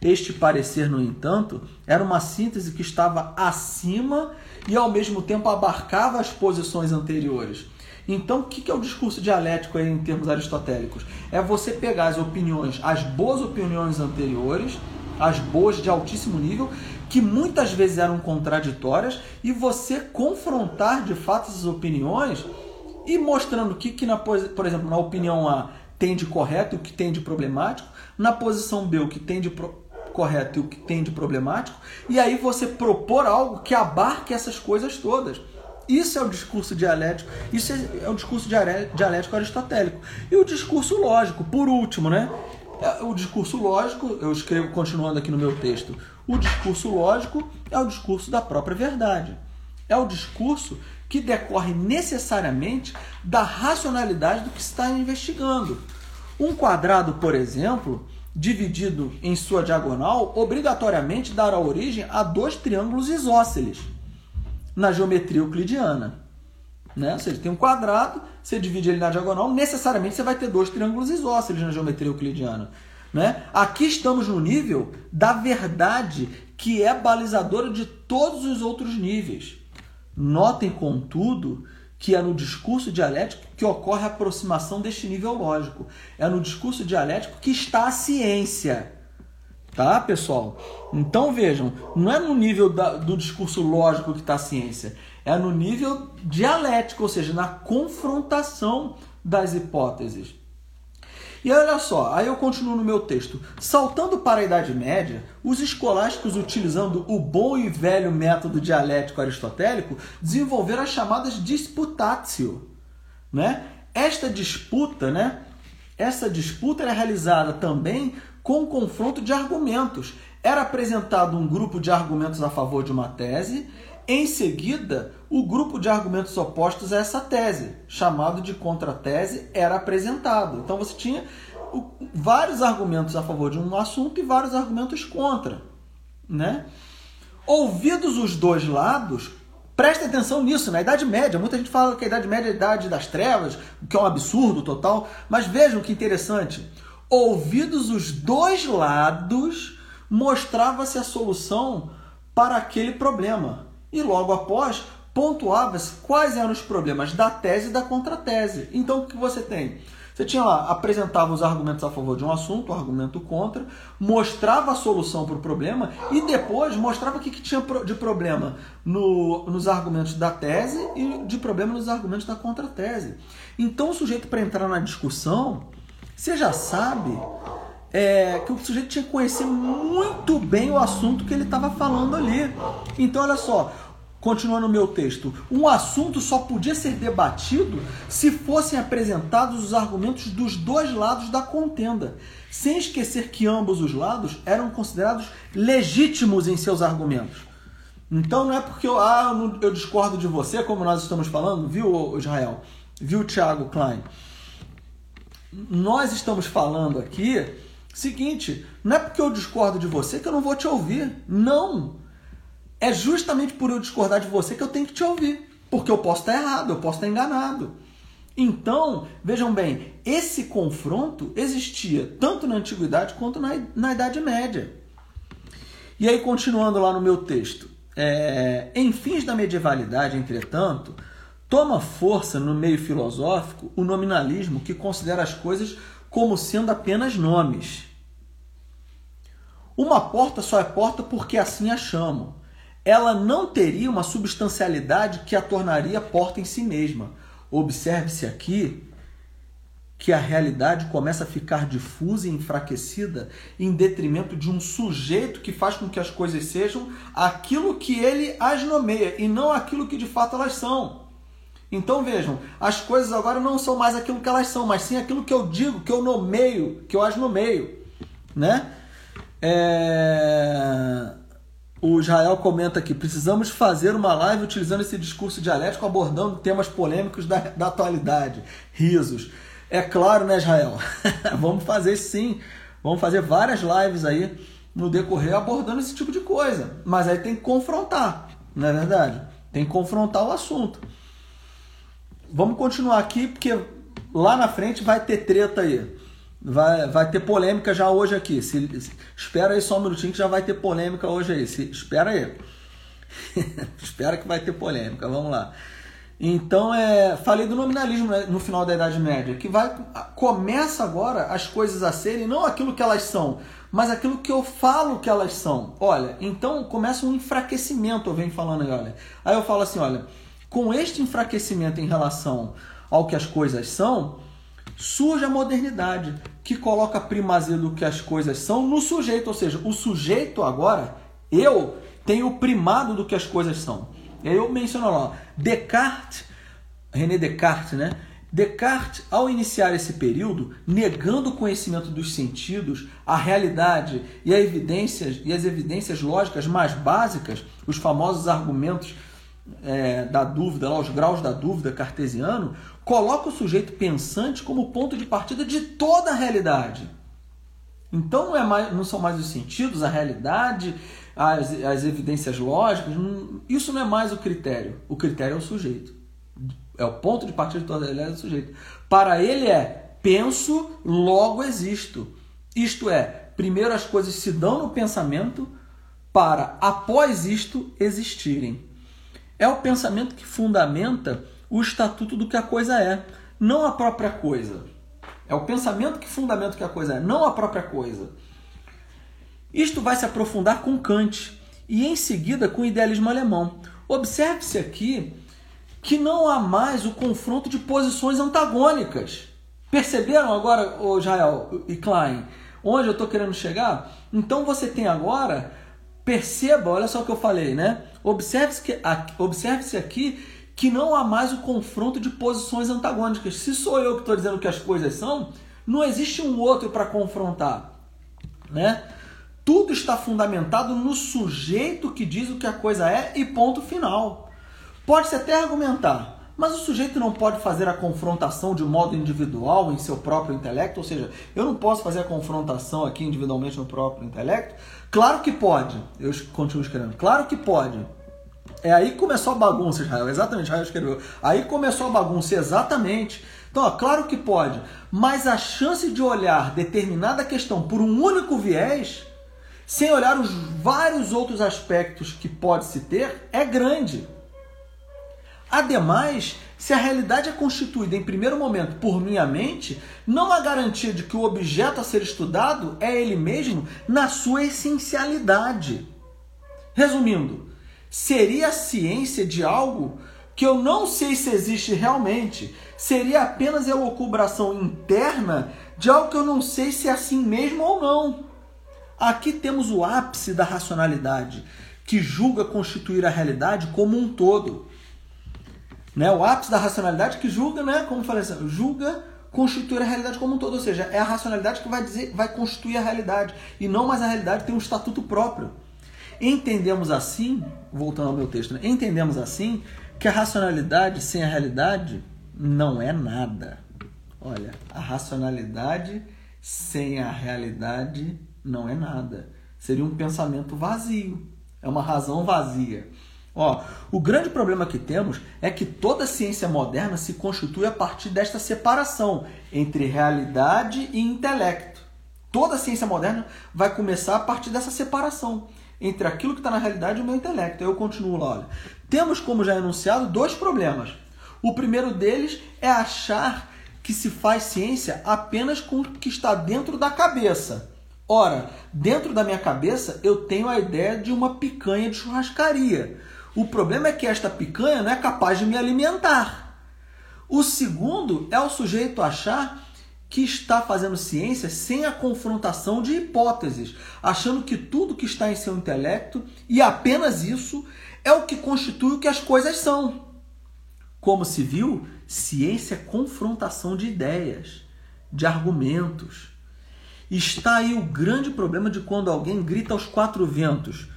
Este parecer, no entanto, era uma síntese que estava acima e ao mesmo tempo abarcava as posições anteriores. Então, o que é o discurso dialético em termos aristotélicos? É você pegar as opiniões, as boas opiniões anteriores, as boas de altíssimo nível, que muitas vezes eram contraditórias, e você confrontar de fato essas opiniões e mostrando o que, que na, por exemplo, na opinião A tem de correto e o que tem de problemático, na posição B o que tem de pro, correto e o que tem de problemático, e aí você propor algo que abarque essas coisas todas. Isso é o discurso dialético, isso é, é o discurso dialético aristotélico. E o discurso lógico, por último, né? É, o discurso lógico, eu escrevo continuando aqui no meu texto, o discurso lógico é o discurso da própria verdade. É o discurso que decorre necessariamente da racionalidade do que está investigando. Um quadrado, por exemplo, dividido em sua diagonal, obrigatoriamente dará origem a dois triângulos isósceles na geometria euclidiana. Né? Ou seja, tem um quadrado, você divide ele na diagonal, necessariamente você vai ter dois triângulos isósceles na geometria euclidiana. Né? Aqui estamos no nível da verdade que é balizadora de todos os outros níveis. Notem, contudo, que é no discurso dialético que ocorre a aproximação deste nível lógico. É no discurso dialético que está a ciência. Tá, pessoal? Então vejam, não é no nível da, do discurso lógico que está a ciência, é no nível dialético, ou seja, na confrontação das hipóteses. E olha só, aí eu continuo no meu texto. Saltando para a Idade Média, os escolásticos, utilizando o bom e velho método dialético aristotélico, desenvolveram as chamadas disputatio. Né? Esta disputa, né? Essa disputa era realizada também com confronto de argumentos. Era apresentado um grupo de argumentos a favor de uma tese, em seguida, o grupo de argumentos opostos a essa tese, chamado de contratese, era apresentado. Então você tinha vários argumentos a favor de um assunto e vários argumentos contra, né? Ouvidos os dois lados, preste atenção nisso, na Idade Média. Muita gente fala que a Idade Média é a Idade das Trevas, que é um absurdo total, mas vejam que interessante. Ouvidos os dois lados, mostrava-se a solução para aquele problema. E logo após, pontuava-se quais eram os problemas da tese e da contratese. Então, o que você tem? Você tinha lá, apresentava os argumentos a favor de um assunto, o argumento contra, mostrava a solução para o problema e depois mostrava o que, que tinha de problema no, nos argumentos da tese e de problema nos argumentos da contratese. Então, o sujeito, para entrar na discussão, você já sabe é, que o sujeito tinha que conhecer muito bem o assunto que ele estava falando ali. Então, olha só, continuando o meu texto, um assunto só podia ser debatido se fossem apresentados os argumentos dos dois lados da contenda, sem esquecer que ambos os lados eram considerados legítimos em seus argumentos. Então não é porque eu, ah, eu discordo de você, como nós estamos falando, viu, Israel? Viu, Thiago Klein? Nós estamos falando aqui Seguinte, não é porque eu discordo de você que eu não vou te ouvir. Não. É justamente por eu discordar de você que eu tenho que te ouvir. Porque eu posso estar errado, eu posso estar enganado. Então, vejam bem, esse confronto existia tanto na antiguidade quanto na, na Idade Média. E aí, continuando lá no meu texto, é, em fins da medievalidade, entretanto, toma força no meio filosófico o nominalismo que considera as coisas como sendo apenas nomes. Uma porta só é porta porque assim a chamam. Ela não teria uma substancialidade que a tornaria porta em si mesma. Observe-se aqui que a realidade começa a ficar difusa e enfraquecida em detrimento de um sujeito que faz com que as coisas sejam aquilo que ele as nomeia e não aquilo que de fato elas são. Então vejam, as coisas agora não são mais aquilo que elas são, mas sim aquilo que eu digo, que eu nomeio, que eu as nomeio, né? É... O Israel comenta aqui: precisamos fazer uma live utilizando esse discurso dialético, abordando temas polêmicos da, da atualidade. Risos. É claro, né, Israel? Vamos fazer sim. Vamos fazer várias lives aí no decorrer abordando esse tipo de coisa. Mas aí tem que confrontar, não é verdade? Tem que confrontar o assunto. Vamos continuar aqui, porque lá na frente vai ter treta aí. Vai, vai ter polêmica já hoje aqui. Se, se, espera aí só um minutinho que já vai ter polêmica hoje aí. Se, espera aí. espera que vai ter polêmica. Vamos lá. Então, é, falei do nominalismo né, no final da Idade Média, que vai começa agora as coisas a serem não aquilo que elas são, mas aquilo que eu falo que elas são. Olha, então começa um enfraquecimento, eu venho falando aí, olha. Aí eu falo assim, olha, com este enfraquecimento em relação ao que as coisas são, surge a modernidade, que coloca primazia do que as coisas são no sujeito, ou seja, o sujeito agora, eu, tenho primado do que as coisas são. Eu menciono lá, Descartes, René Descartes, né? Descartes, ao iniciar esse período, negando o conhecimento dos sentidos, a realidade e, a evidências, e as evidências lógicas mais básicas, os famosos argumentos é, da dúvida, lá, os graus da dúvida cartesiano, coloca o sujeito pensante como ponto de partida de toda a realidade. Então não, é mais, não são mais os sentidos, a realidade as, as evidências lógicas, isso não é mais o critério. O critério é o sujeito. É o ponto de partida de toda a realidade do sujeito. Para ele é penso, logo existo. Isto é, primeiro as coisas se dão no pensamento para, após isto, existirem. É o pensamento que fundamenta o estatuto do que a coisa é, não a própria coisa. É o pensamento que fundamenta o que a coisa é, não a própria coisa. Isto vai se aprofundar com Kant e em seguida com o idealismo alemão. Observe-se aqui que não há mais o confronto de posições antagônicas. Perceberam agora, o Jael e Klein, onde eu estou querendo chegar? Então você tem agora, perceba, olha só o que eu falei, né? Observe-se que, observe aqui que não há mais o confronto de posições antagônicas. Se sou eu que estou dizendo que as coisas são, não existe um outro para confrontar, né? Tudo está fundamentado no sujeito que diz o que a coisa é e ponto final. Pode-se até argumentar, mas o sujeito não pode fazer a confrontação de modo individual em seu próprio intelecto, ou seja, eu não posso fazer a confrontação aqui individualmente no próprio intelecto? Claro que pode. Eu continuo escrevendo. Claro que pode. É aí que começou a bagunça, Israel. Exatamente, Israel escreveu. Aí começou a bagunça, exatamente. Então, ó, claro que pode. Mas a chance de olhar determinada questão por um único viés sem olhar os vários outros aspectos que pode-se ter, é grande. Ademais, se a realidade é constituída em primeiro momento por minha mente, não há garantia de que o objeto a ser estudado é ele mesmo na sua essencialidade. Resumindo, seria a ciência de algo que eu não sei se existe realmente, seria apenas a elucubração interna de algo que eu não sei se é assim mesmo ou não. Aqui temos o ápice da racionalidade, que julga constituir a realidade como um todo. Né? O ápice da racionalidade que julga, né? como falei assim, julga constituir a realidade como um todo, ou seja, é a racionalidade que vai dizer, vai constituir a realidade e não mais a realidade tem um estatuto próprio. Entendemos assim, voltando ao meu texto, né? entendemos assim que a racionalidade sem a realidade não é nada. Olha, a racionalidade sem a realidade não é nada. Seria um pensamento vazio, é uma razão vazia. Ó, o grande problema que temos é que toda ciência moderna se constitui a partir desta separação entre realidade e intelecto. Toda ciência moderna vai começar a partir dessa separação entre aquilo que está na realidade e o meu intelecto. Eu continuo lá, olha. Temos, como já enunciado, dois problemas. O primeiro deles é achar que se faz ciência apenas com o que está dentro da cabeça. Ora, dentro da minha cabeça eu tenho a ideia de uma picanha de churrascaria. O problema é que esta picanha não é capaz de me alimentar. O segundo é o sujeito achar que está fazendo ciência sem a confrontação de hipóteses, achando que tudo que está em seu intelecto e apenas isso é o que constitui o que as coisas são. Como se viu, ciência é confrontação de ideias, de argumentos. Está aí o grande problema de quando alguém grita aos quatro ventos: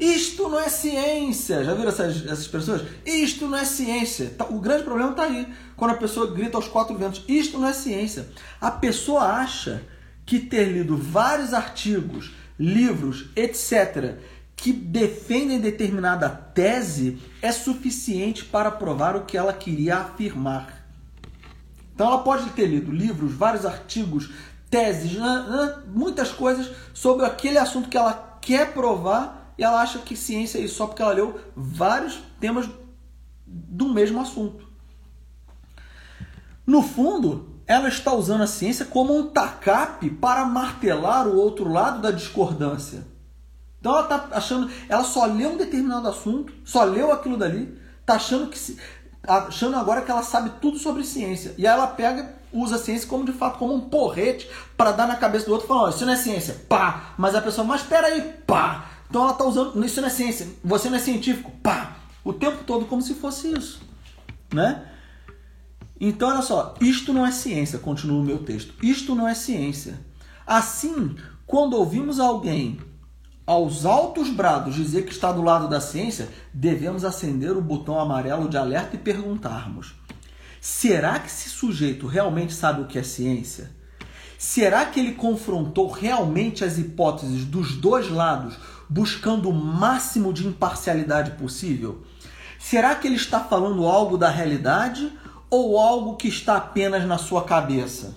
Isto não é ciência! Já viram essas, essas pessoas? Isto não é ciência. Tá, o grande problema está aí, quando a pessoa grita aos quatro ventos: Isto não é ciência. A pessoa acha que ter lido vários artigos, livros, etc., que defendem determinada tese é suficiente para provar o que ela queria afirmar. Então ela pode ter lido livros, vários artigos, teses, muitas coisas sobre aquele assunto que ela quer provar e ela acha que ciência é isso só porque ela leu vários temas do mesmo assunto. No fundo, ela está usando a ciência como um tacape para martelar o outro lado da discordância. Então ela tá achando, ela só leu um determinado assunto, só leu aquilo dali, tá achando que achando agora que ela sabe tudo sobre ciência. E aí ela pega, usa a ciência como de fato como um porrete para dar na cabeça do outro, falando, isso não é ciência, pá. Mas a pessoa, mas espera aí, pá. Então ela tá usando, isso não é ciência, você não é científico, pá. O tempo todo como se fosse isso, né? Então olha só, isto não é ciência, continua o meu texto. Isto não é ciência. Assim, quando ouvimos alguém aos altos brados dizer que está do lado da ciência, devemos acender o botão amarelo de alerta e perguntarmos: será que esse sujeito realmente sabe o que é ciência? Será que ele confrontou realmente as hipóteses dos dois lados, buscando o máximo de imparcialidade possível? Será que ele está falando algo da realidade ou algo que está apenas na sua cabeça?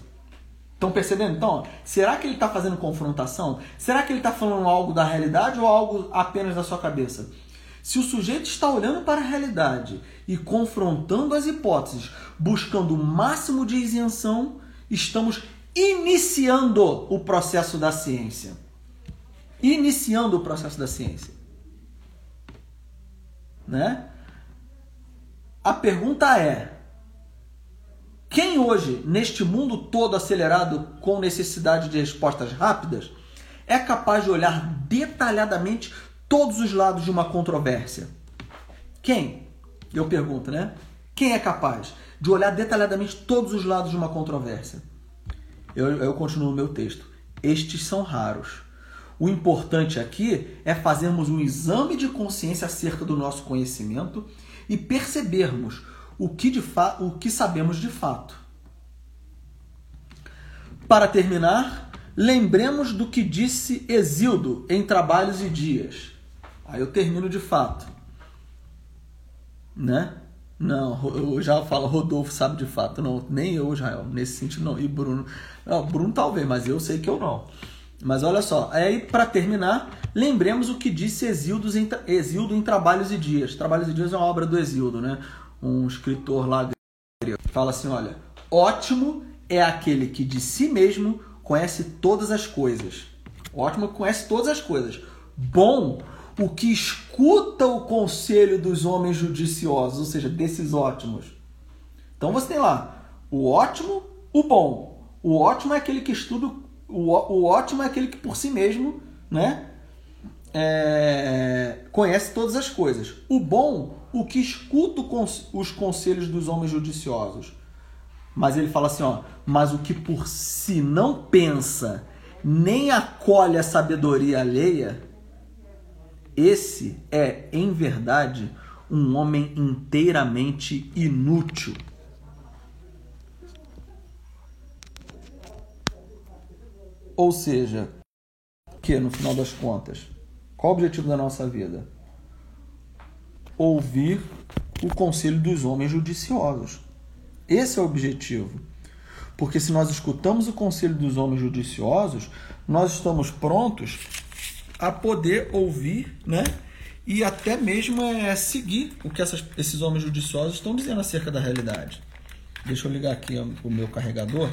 Estão percebendo? Então, será que ele está fazendo confrontação? Será que ele está falando algo da realidade ou algo apenas da sua cabeça? Se o sujeito está olhando para a realidade e confrontando as hipóteses, buscando o máximo de isenção, estamos iniciando o processo da ciência. Iniciando o processo da ciência. Né? A pergunta é: quem hoje, neste mundo todo acelerado com necessidade de respostas rápidas, é capaz de olhar detalhadamente todos os lados de uma controvérsia? Quem? Eu pergunto, né? Quem é capaz de olhar detalhadamente todos os lados de uma controvérsia? Eu, eu continuo o meu texto. Estes são raros. O importante aqui é fazermos um exame de consciência acerca do nosso conhecimento e percebermos o que, de fa o que sabemos de fato. Para terminar, lembremos do que disse Exildo em Trabalhos e Dias. Aí eu termino de fato. Né? Não, eu já falo, Rodolfo sabe de fato. Não, nem eu, Israel, nesse sentido não. E Bruno. Não, Bruno talvez, mas eu sei que eu não. Mas olha só, aí para terminar, lembremos o que disse Exildo em, Exildo em Trabalhos e Dias. Trabalhos e Dias é uma obra do Exildo, né? um escritor lá fala assim, olha, ótimo é aquele que de si mesmo conhece todas as coisas. Ótimo conhece todas as coisas. Bom o que escuta o conselho dos homens judiciosos, ou seja, desses ótimos. Então você tem lá o ótimo, o bom. O ótimo é aquele que estuda, o, o ótimo é aquele que por si mesmo, né, é, conhece todas as coisas. O bom o que escuta os conselhos dos homens judiciosos. Mas ele fala assim, ó, mas o que por si não pensa, nem acolhe a sabedoria alheia, esse é, em verdade, um homem inteiramente inútil. Ou seja, que no final das contas, qual o objetivo da nossa vida? Ouvir o conselho dos homens judiciosos. Esse é o objetivo. Porque se nós escutamos o conselho dos homens judiciosos, nós estamos prontos a poder ouvir, né? E até mesmo é, seguir o que essas, esses homens judiciosos estão dizendo acerca da realidade. Deixa eu ligar aqui o meu carregador.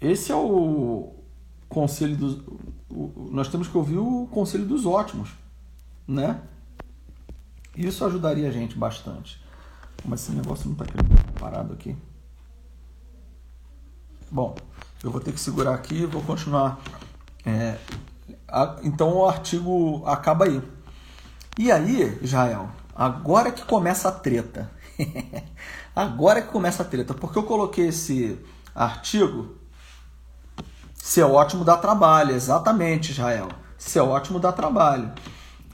Esse é o conselho dos. Nós temos que ouvir o conselho dos ótimos, né? Isso ajudaria a gente bastante. Mas esse negócio não está parado aqui. Bom, eu vou ter que segurar aqui e vou continuar. É, a, então o artigo acaba aí. E aí, Israel, agora que começa a treta. agora que começa a treta. Porque eu coloquei esse artigo. Ser ótimo dá trabalho, exatamente, Israel. Ser ótimo dá trabalho.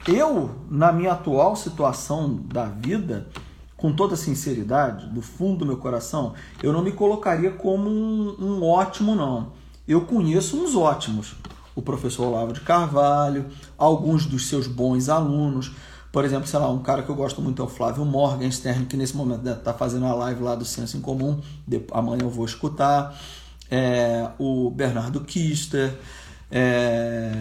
Eu, na minha atual situação da vida, com toda sinceridade, do fundo do meu coração, eu não me colocaria como um, um ótimo, não. Eu conheço uns ótimos. O professor Olavo de Carvalho, alguns dos seus bons alunos. Por exemplo, sei lá, um cara que eu gosto muito é o Flávio Morgenstern, que nesse momento está fazendo a live lá do Senso em Comum. Amanhã eu vou escutar. É, o Bernardo Kister. É,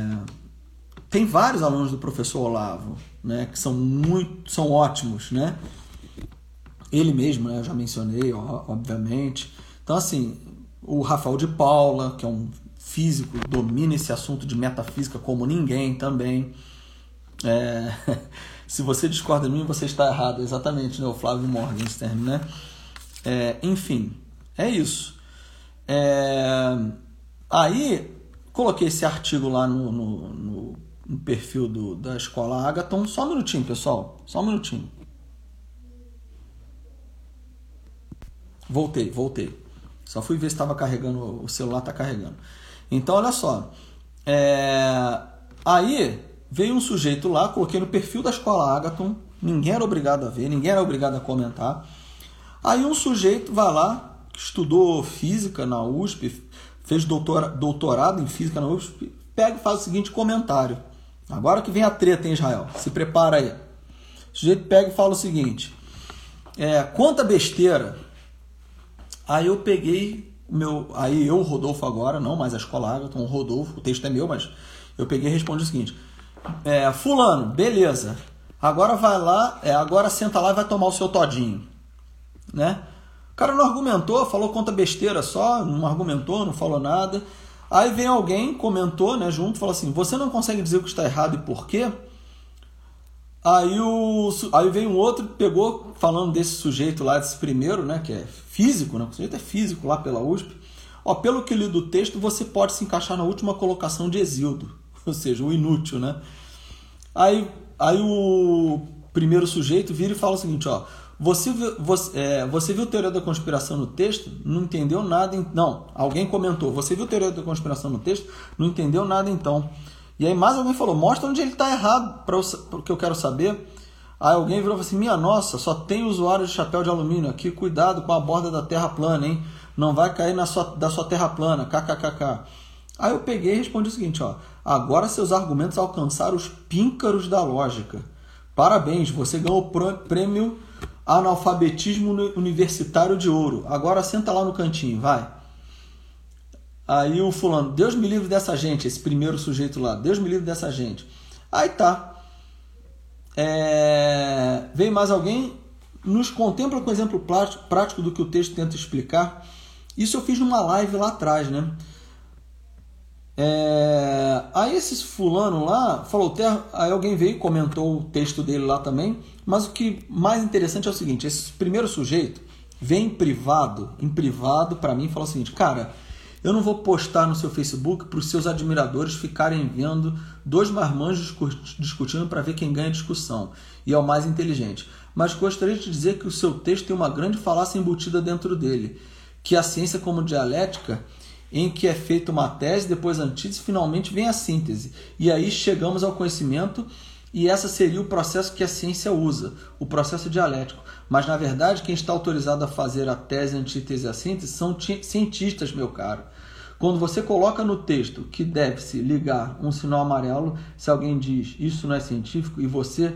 tem vários alunos do professor Olavo, né, que são muito, são ótimos, né? Ele mesmo, né, eu já mencionei, obviamente. Então, assim, o Rafael de Paula, que é um físico, domina esse assunto de metafísica como ninguém também. É, se você discorda de mim, você está errado, exatamente, né? o Flávio Morgenstern, né? É, enfim, é isso. É, aí, coloquei esse artigo lá no, no, no, no perfil do, da Escola Agaton. Só um minutinho, pessoal, só um minutinho. Voltei, voltei. Só fui ver se estava carregando, o celular está carregando. Então, olha só. É... Aí veio um sujeito lá, coloquei no perfil da escola Agaton, ninguém era obrigado a ver, ninguém era obrigado a comentar. Aí um sujeito vai lá, estudou física na USP, fez doutora, doutorado em física na USP, pega e faz o seguinte comentário. Agora que vem a treta em Israel, se prepara aí. O sujeito pega e fala o seguinte: é, quanta besteira Aí eu peguei meu, aí eu, Rodolfo agora, não mais a escola Agaton, o Rodolfo, o texto é meu, mas eu peguei e respondi o seguinte: é, fulano, beleza. Agora vai lá, é, agora senta lá e vai tomar o seu todinho, né? O cara não argumentou, falou conta besteira só, não argumentou, não falou nada. Aí vem alguém, comentou, né, junto, falou assim: "Você não consegue dizer o que está errado e por quê?" Aí, o, aí vem um outro, pegou, falando desse sujeito lá, desse primeiro, né, que é físico, né, o sujeito é físico lá pela USP. Ó, pelo que li do texto, você pode se encaixar na última colocação de Exildo, ou seja, o inútil, né? Aí, aí o primeiro sujeito vira e fala o seguinte, ó, você, você, é, você viu teoria da conspiração no texto? Não entendeu nada? Não, alguém comentou, você viu teoria da conspiração no texto? Não entendeu nada então. E aí mais alguém falou, mostra onde ele está errado, para o que eu quero saber. Aí alguém virou e falou assim, minha nossa, só tem usuário de chapéu de alumínio aqui, cuidado com a borda da terra plana, hein? Não vai cair na sua, da sua terra plana, kkkk. Aí eu peguei e respondi o seguinte, ó, agora seus argumentos alcançaram os píncaros da lógica. Parabéns, você ganhou o prêmio analfabetismo universitário de ouro. Agora senta lá no cantinho, vai. Aí o fulano, Deus me livre dessa gente, esse primeiro sujeito lá, Deus me livre dessa gente. Aí tá. É... Vem mais alguém, nos contempla com exemplo prático do que o texto tenta explicar. Isso eu fiz numa live lá atrás, né? É... Aí esse fulano lá falou, aí alguém veio e comentou o texto dele lá também, mas o que mais interessante é o seguinte, esse primeiro sujeito vem em privado, em privado para mim e fala o seguinte, cara, eu não vou postar no seu Facebook para os seus admiradores ficarem vendo dois marmanjos discutindo para ver quem ganha a discussão e é o mais inteligente. Mas gostaria de dizer que o seu texto tem uma grande falácia embutida dentro dele, que a ciência como dialética, em que é feita uma tese, depois a antítese, finalmente vem a síntese. E aí chegamos ao conhecimento e essa seria o processo que a ciência usa, o processo dialético. Mas na verdade, quem está autorizado a fazer a tese, a antítese e a síntese são cientistas, meu caro. Quando você coloca no texto que deve-se ligar um sinal amarelo, se alguém diz isso não é científico e você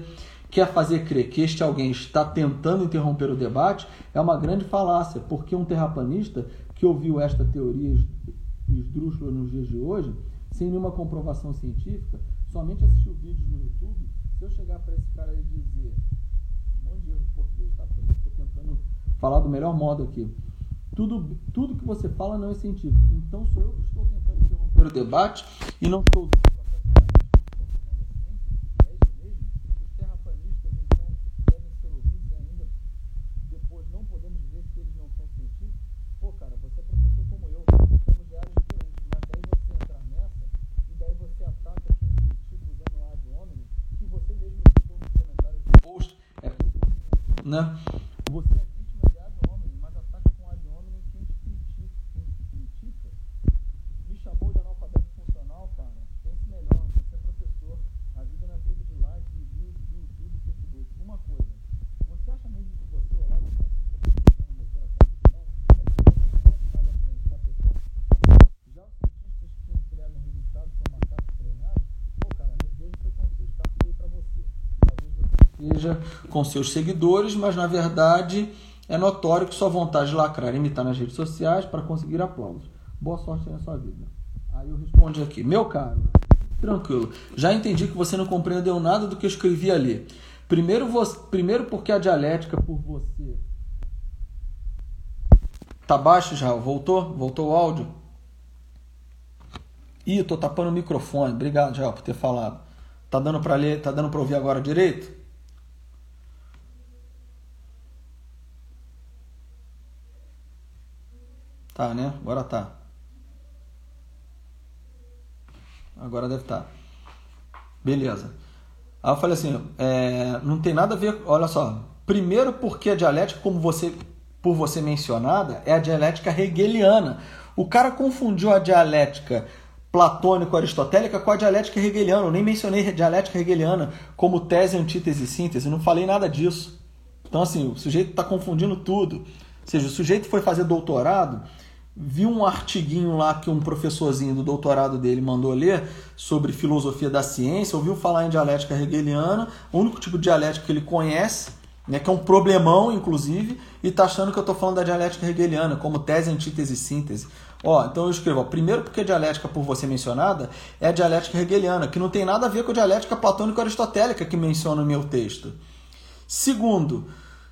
quer fazer crer que este alguém está tentando interromper o debate, é uma grande falácia, porque um terraplanista que ouviu esta teoria esdrúxula nos dias de hoje, sem nenhuma comprovação científica, somente assistiu vídeos no YouTube, se eu chegar para esse cara e dizer, um monte de erro de português, tá? Eu estou tentando falar do melhor modo aqui. Tudo, tudo que você fala não é científico. Então sou eu que estou tentando interromper o debate e não estou né? Você é vítima de ad hominem, mas ataca com ad hominem quem te critica, quem te critica. Me chamou de analfabeto funcional, cara. Pense melhor, você é professor. A vida não é feita de likes, reviews do YouTube e Facebook. Uma coisa, você acha mesmo que você, ao lado conhece um motor a combustão? É que você conhece mais à frente, tá, pessoal? Já os cientistas que entregam resultados são macacos treinados? Pô, cara, veja o seu contexto, tá feio pra você. Talvez você com seus seguidores, mas na verdade é notório que sua vontade de lacrar e imitar nas redes sociais para conseguir aplausos. Boa sorte na sua vida. Aí eu respondi aqui, meu caro, tranquilo, já entendi que você não compreendeu nada do que eu escrevi ali. Primeiro, você, primeiro porque a dialética por você. Tá baixo já? Voltou? Voltou o áudio? Ih, tô tapando o microfone. Obrigado, Jael, por ter falado. Tá dando para ler, tá dando para ouvir agora direito? Tá, né? Agora tá. Agora deve estar. Tá. Beleza. Aí eu falei assim, é, não tem nada a ver, olha só. Primeiro porque a dialética, como você, por você mencionada, é a dialética hegeliana. O cara confundiu a dialética platônico-aristotélica com a dialética hegeliana. Eu nem mencionei a dialética hegeliana como tese, antítese e síntese. Não falei nada disso. Então, assim, o sujeito está confundindo tudo. Ou seja, o sujeito foi fazer doutorado viu um artiguinho lá que um professorzinho do doutorado dele mandou ler sobre filosofia da ciência, ouviu falar em dialética hegeliana, o único tipo de dialética que ele conhece, né, que é um problemão, inclusive, e está achando que eu estou falando da dialética hegeliana, como tese, antítese e síntese. Ó, então eu escrevo, ó, primeiro porque a dialética por você mencionada é a dialética hegeliana, que não tem nada a ver com a dialética platônico-aristotélica que menciona no meu texto. Segundo,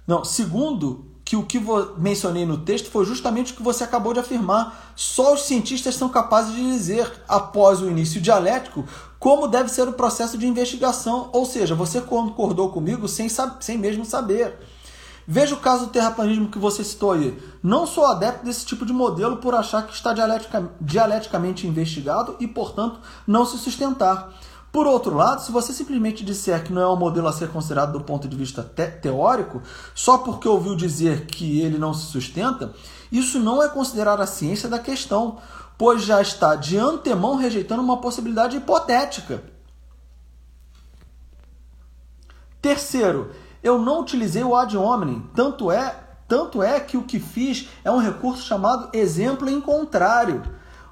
não, segundo, que o que mencionei no texto foi justamente o que você acabou de afirmar. Só os cientistas são capazes de dizer, após o início dialético, como deve ser o processo de investigação. Ou seja, você concordou comigo sem, sem mesmo saber. Veja o caso do terraplanismo que você citou aí. Não sou adepto desse tipo de modelo por achar que está dialetica, dialeticamente investigado e, portanto, não se sustentar. Por outro lado, se você simplesmente disser que não é um modelo a ser considerado do ponto de vista te teórico, só porque ouviu dizer que ele não se sustenta, isso não é considerar a ciência da questão, pois já está de antemão rejeitando uma possibilidade hipotética. Terceiro, eu não utilizei o ad hominem, tanto é, tanto é que o que fiz é um recurso chamado exemplo em contrário.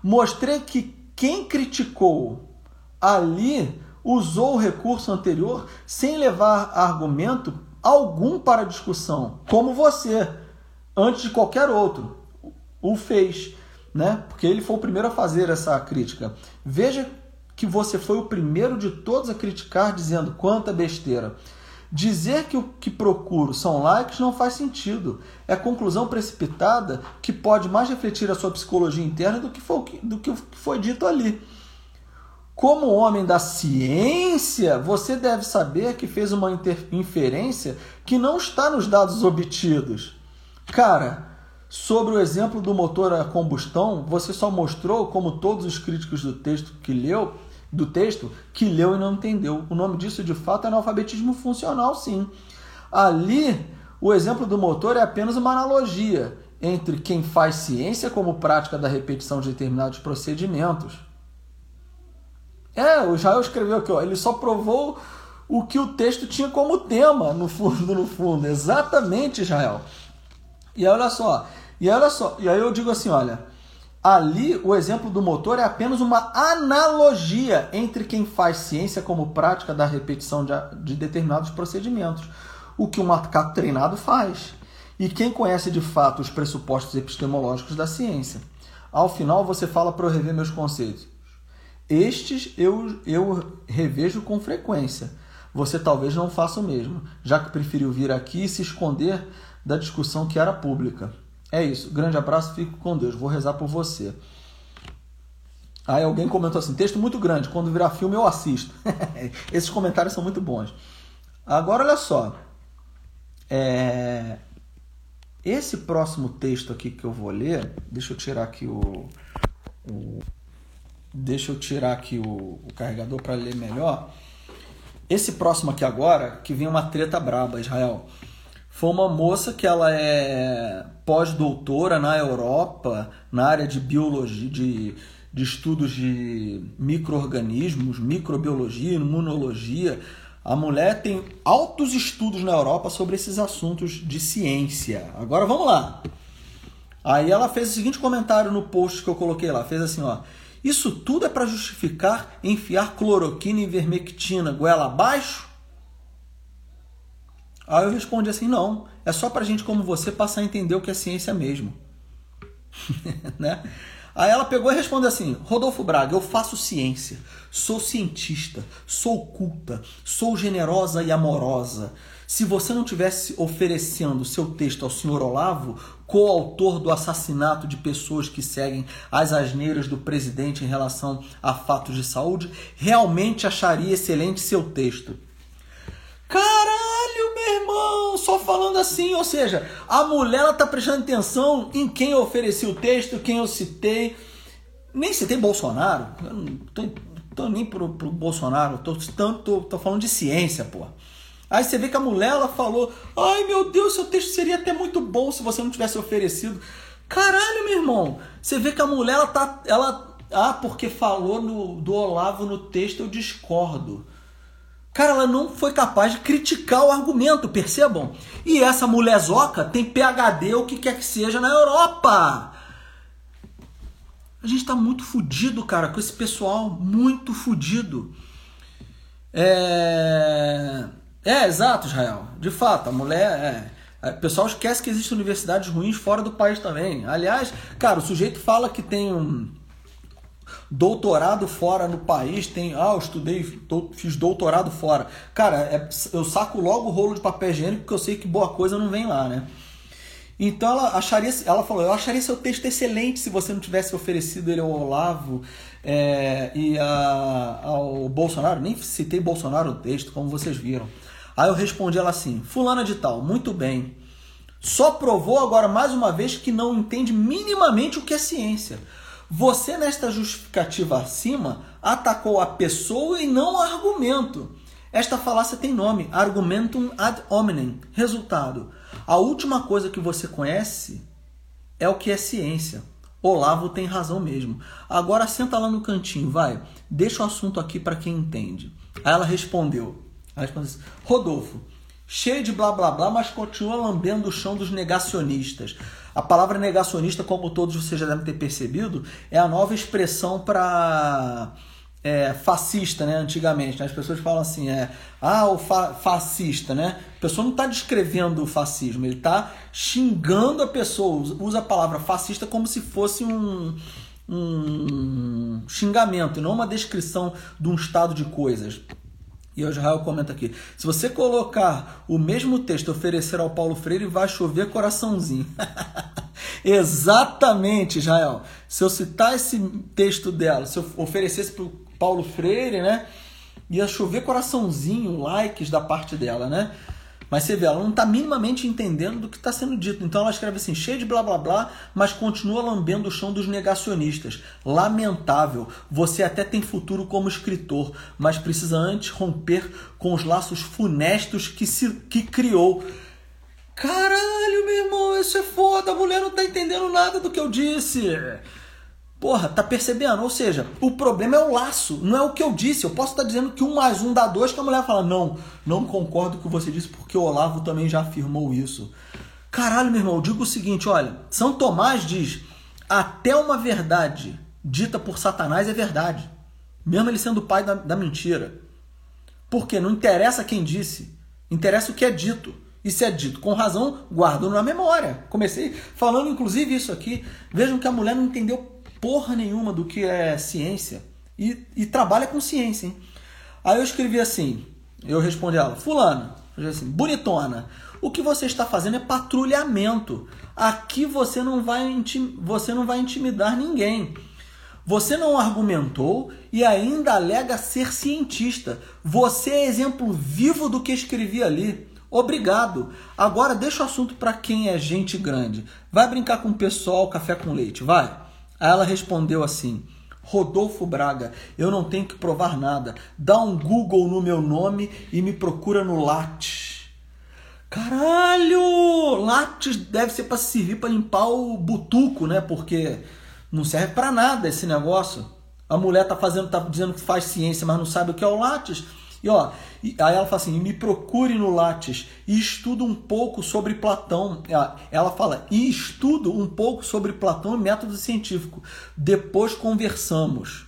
Mostrei que quem criticou ali usou o recurso anterior sem levar argumento algum para discussão, como você, antes de qualquer outro, o fez, né? Porque ele foi o primeiro a fazer essa crítica. Veja que você foi o primeiro de todos a criticar, dizendo quanta besteira. Dizer que o que procuro são likes não faz sentido. É conclusão precipitada que pode mais refletir a sua psicologia interna do que foi, do que foi dito ali. Como homem da ciência, você deve saber que fez uma inferência que não está nos dados obtidos. Cara, sobre o exemplo do motor a combustão, você só mostrou, como todos os críticos do texto que leu, do texto, que leu e não entendeu. O nome disso, de fato, é analfabetismo funcional, sim. Ali, o exemplo do motor é apenas uma analogia entre quem faz ciência como prática da repetição de determinados procedimentos é, o Jael escreveu aqui, ó, ele só provou o que o texto tinha como tema, no fundo, no fundo. Exatamente, Israel. E aí, olha só. E aí, olha só. E aí eu digo assim, olha. Ali, o exemplo do motor é apenas uma analogia entre quem faz ciência como prática da repetição de, de determinados procedimentos, o que um macaco treinado faz, e quem conhece de fato os pressupostos epistemológicos da ciência. Ao final, você fala para eu rever meus conceitos. Estes eu, eu revejo com frequência. Você talvez não faça o mesmo, já que preferiu vir aqui e se esconder da discussão que era pública. É isso. Grande abraço, fico com Deus. Vou rezar por você. Aí alguém comentou assim: texto muito grande, quando virar filme eu assisto. Esses comentários são muito bons. Agora olha só. É... Esse próximo texto aqui que eu vou ler, deixa eu tirar aqui o, o deixa eu tirar aqui o, o carregador para ler melhor. Esse próximo aqui agora, que vem uma treta braba, Israel. Foi uma moça que ela é pós-doutora na Europa, na área de biologia, de, de estudos de micro-organismos, microbiologia, imunologia. A mulher tem altos estudos na Europa sobre esses assuntos de ciência. Agora vamos lá. Aí ela fez o seguinte comentário no post que eu coloquei lá. Fez assim, ó. Isso tudo é para justificar enfiar cloroquina e vermectina goela abaixo? Aí eu respondi assim: não, é só para gente como você passar a entender o que é ciência mesmo. né? Aí ela pegou e respondeu assim: Rodolfo Braga, eu faço ciência, sou cientista, sou culta, sou generosa e amorosa. Se você não tivesse oferecendo seu texto ao senhor Olavo, coautor do assassinato de pessoas que seguem as asneiras do presidente em relação a fatos de saúde, realmente acharia excelente seu texto. Caralho, meu irmão, só falando assim, ou seja, a mulher ela tá prestando atenção em quem eu ofereci o texto, quem eu citei. Nem citei Bolsonaro, eu não tô, tô nem pro, pro Bolsonaro, tô, tô, tô falando de ciência, pô. Aí você vê que a mulher ela falou: Ai meu Deus, seu texto seria até muito bom se você não tivesse oferecido. Caralho, meu irmão, você vê que a mulher ela tá. Ela, ah, porque falou no, do Olavo no texto, eu discordo. Cara, ela não foi capaz de criticar o argumento, percebam? E essa mulherzoca tem PhD, o que quer que seja, na Europa. A gente tá muito fudido, cara, com esse pessoal, muito fudido. É. É, exato, Israel. De fato, a mulher. É... O pessoal esquece que existem universidades ruins fora do país também. Aliás, cara, o sujeito fala que tem um doutorado fora no país, tem, ah, eu estudei, fiz doutorado fora. Cara, é, eu saco logo o rolo de papel higiênico porque eu sei que boa coisa não vem lá, né? Então ela acharia, ela falou, eu acharia seu texto excelente se você não tivesse oferecido ele ao Olavo é, e a, ao Bolsonaro. Nem citei Bolsonaro no texto, como vocês viram. Aí eu respondi ela assim, fulana de tal, muito bem. Só provou agora mais uma vez que não entende minimamente o que é ciência. Você, nesta justificativa acima, atacou a pessoa e não o argumento. Esta falácia tem nome, argumentum ad hominem. Resultado: a última coisa que você conhece é o que é ciência. Olavo tem razão mesmo. Agora senta lá no cantinho, vai. Deixa o assunto aqui para quem entende. Aí ela respondeu. Rodolfo, cheio de blá blá blá, mas continua lambendo o chão dos negacionistas. A palavra negacionista, como todos vocês já devem ter percebido, é a nova expressão para é, fascista, né? Antigamente, né? as pessoas falam assim, é, ah, o fa fascista, né? A pessoa não está descrevendo o fascismo, ele está xingando a pessoa, usa a palavra fascista como se fosse um, um xingamento, não uma descrição de um estado de coisas. E o Israel comenta aqui: se você colocar o mesmo texto oferecer ao Paulo Freire, vai chover coraçãozinho. Exatamente, Israel. Se eu citar esse texto dela, se eu oferecesse para o Paulo Freire, né? Ia chover coraçãozinho, likes da parte dela, né? Mas você vê, ela não está minimamente entendendo do que está sendo dito. Então ela escreve assim, cheio de blá blá blá, mas continua lambendo o chão dos negacionistas. Lamentável. Você até tem futuro como escritor, mas precisa antes romper com os laços funestos que, se, que criou. Caralho, meu irmão, isso é foda. A mulher não está entendendo nada do que eu disse. Porra, tá percebendo? Ou seja, o problema é o laço, não é o que eu disse. Eu posso estar dizendo que um mais um dá dois, que a mulher fala, não, não concordo com o que você disse, porque o Olavo também já afirmou isso. Caralho, meu irmão, eu digo o seguinte, olha, São Tomás diz, até uma verdade dita por Satanás é verdade. Mesmo ele sendo o pai da, da mentira. Porque não interessa quem disse, interessa o que é dito. E se é dito com razão, guardo na memória. Comecei falando inclusive isso aqui. Vejam que a mulher não entendeu porra nenhuma do que é ciência e, e trabalha com ciência. Hein? Aí eu escrevi assim, eu respondi a ela, fulana, assim, bonitona, o que você está fazendo é patrulhamento. Aqui você não vai, você não vai intimidar ninguém. Você não argumentou e ainda alega ser cientista. Você é exemplo vivo do que escrevi ali. Obrigado. Agora deixa o assunto para quem é gente grande. Vai brincar com o pessoal, café com leite, vai. Aí ela respondeu assim: Rodolfo Braga, eu não tenho que provar nada. Dá um Google no meu nome e me procura no Lattes. Caralho! Lattes deve ser para servir para limpar o butuco, né? Porque não serve para nada esse negócio. A mulher tá fazendo, tá dizendo que faz ciência, mas não sabe o que é o Lattes. E ó, aí ela fala assim: me procure no Lattes e estuda um pouco sobre Platão. Ela fala: e estudo um pouco sobre Platão e método científico. Depois conversamos.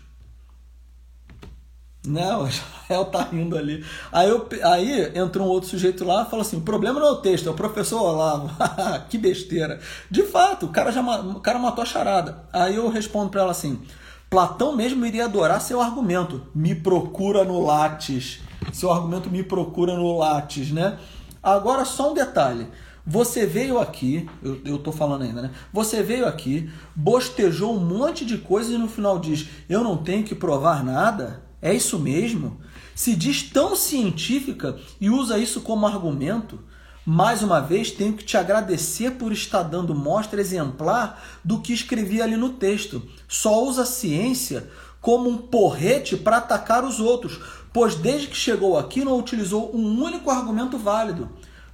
Né? O Israel tá rindo ali. Aí, eu, aí entrou um outro sujeito lá e falou assim: o problema não é o texto, é o professor Olavo. que besteira. De fato, o cara já o cara matou a charada. Aí eu respondo para ela assim: Platão mesmo iria adorar seu argumento. Me procura no Lattes seu argumento me procura no Lattes, né? Agora só um detalhe. Você veio aqui, eu, eu tô falando ainda, né? Você veio aqui, bostejou um monte de coisas e no final diz: Eu não tenho que provar nada? É isso mesmo? Se diz tão científica e usa isso como argumento? Mais uma vez, tenho que te agradecer por estar dando mostra exemplar do que escrevi ali no texto. Só usa a ciência como um porrete para atacar os outros, pois desde que chegou aqui não utilizou um único argumento válido.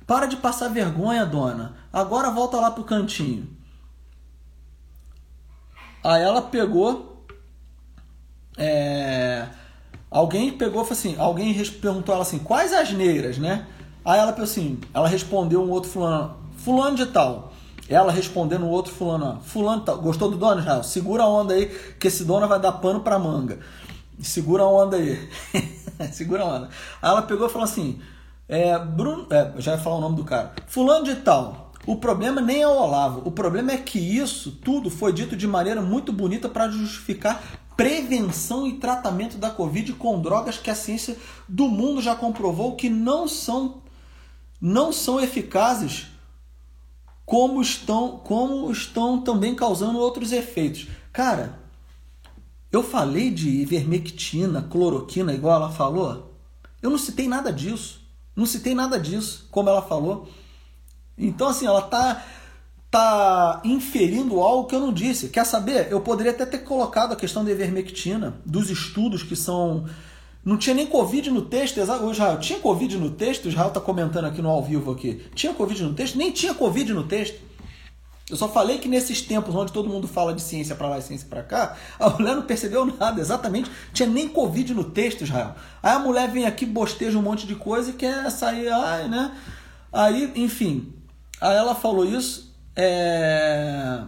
Para de passar vergonha, dona. Agora volta lá pro cantinho. Aí ela pegou. É, alguém pegou assim, alguém perguntou ela assim, quais asneiras, né? Aí ela assim, ela respondeu um outro fulano, fulano de tal. Ela respondendo um outro fulano, fulano tal. Gostou do dono, Israel? Segura a onda aí, que esse dono vai dar pano pra manga. Segura a onda aí. Segura a onda. Aí ela pegou e falou assim: é, Bruno, é, já ia falar o nome do cara. Fulano de tal. O problema nem é o Olavo. O problema é que isso tudo foi dito de maneira muito bonita para justificar prevenção e tratamento da Covid com drogas que a ciência do mundo já comprovou que não são não são eficazes como estão como estão também causando outros efeitos. Cara, eu falei de ivermectina, cloroquina, igual ela falou? Eu não citei nada disso. Não citei nada disso, como ela falou. Então, assim, ela tá, tá inferindo algo que eu não disse. Quer saber? Eu poderia até ter colocado a questão da ivermectina, dos estudos que são. Não tinha nem Covid no texto. O Israel tinha Covid no texto, o Israel está comentando aqui no ao vivo aqui. Tinha Covid no texto? Nem tinha Covid no texto. Eu só falei que nesses tempos onde todo mundo fala de ciência para lá e ciência para cá, a mulher não percebeu nada, exatamente. Tinha nem Covid no texto, Israel. Aí a mulher vem aqui, bosteja um monte de coisa e quer sair, ai, né? Aí, enfim. Aí ela falou isso. É...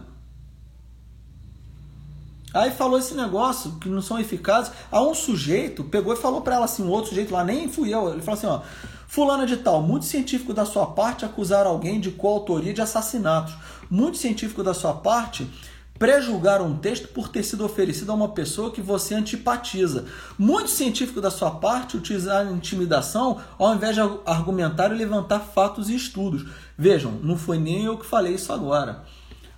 Aí falou esse negócio que não são eficazes. Aí um sujeito pegou e falou para ela assim, um outro sujeito lá, nem fui eu. Ele falou assim, ó. Fulana de tal, muito científico da sua parte acusar alguém de coautoria de assassinatos. Muito científico da sua parte prejulgar um texto por ter sido oferecido a uma pessoa que você antipatiza. Muito científico da sua parte utilizar intimidação ao invés de argumentar e levantar fatos e estudos. Vejam, não foi nem eu que falei isso agora.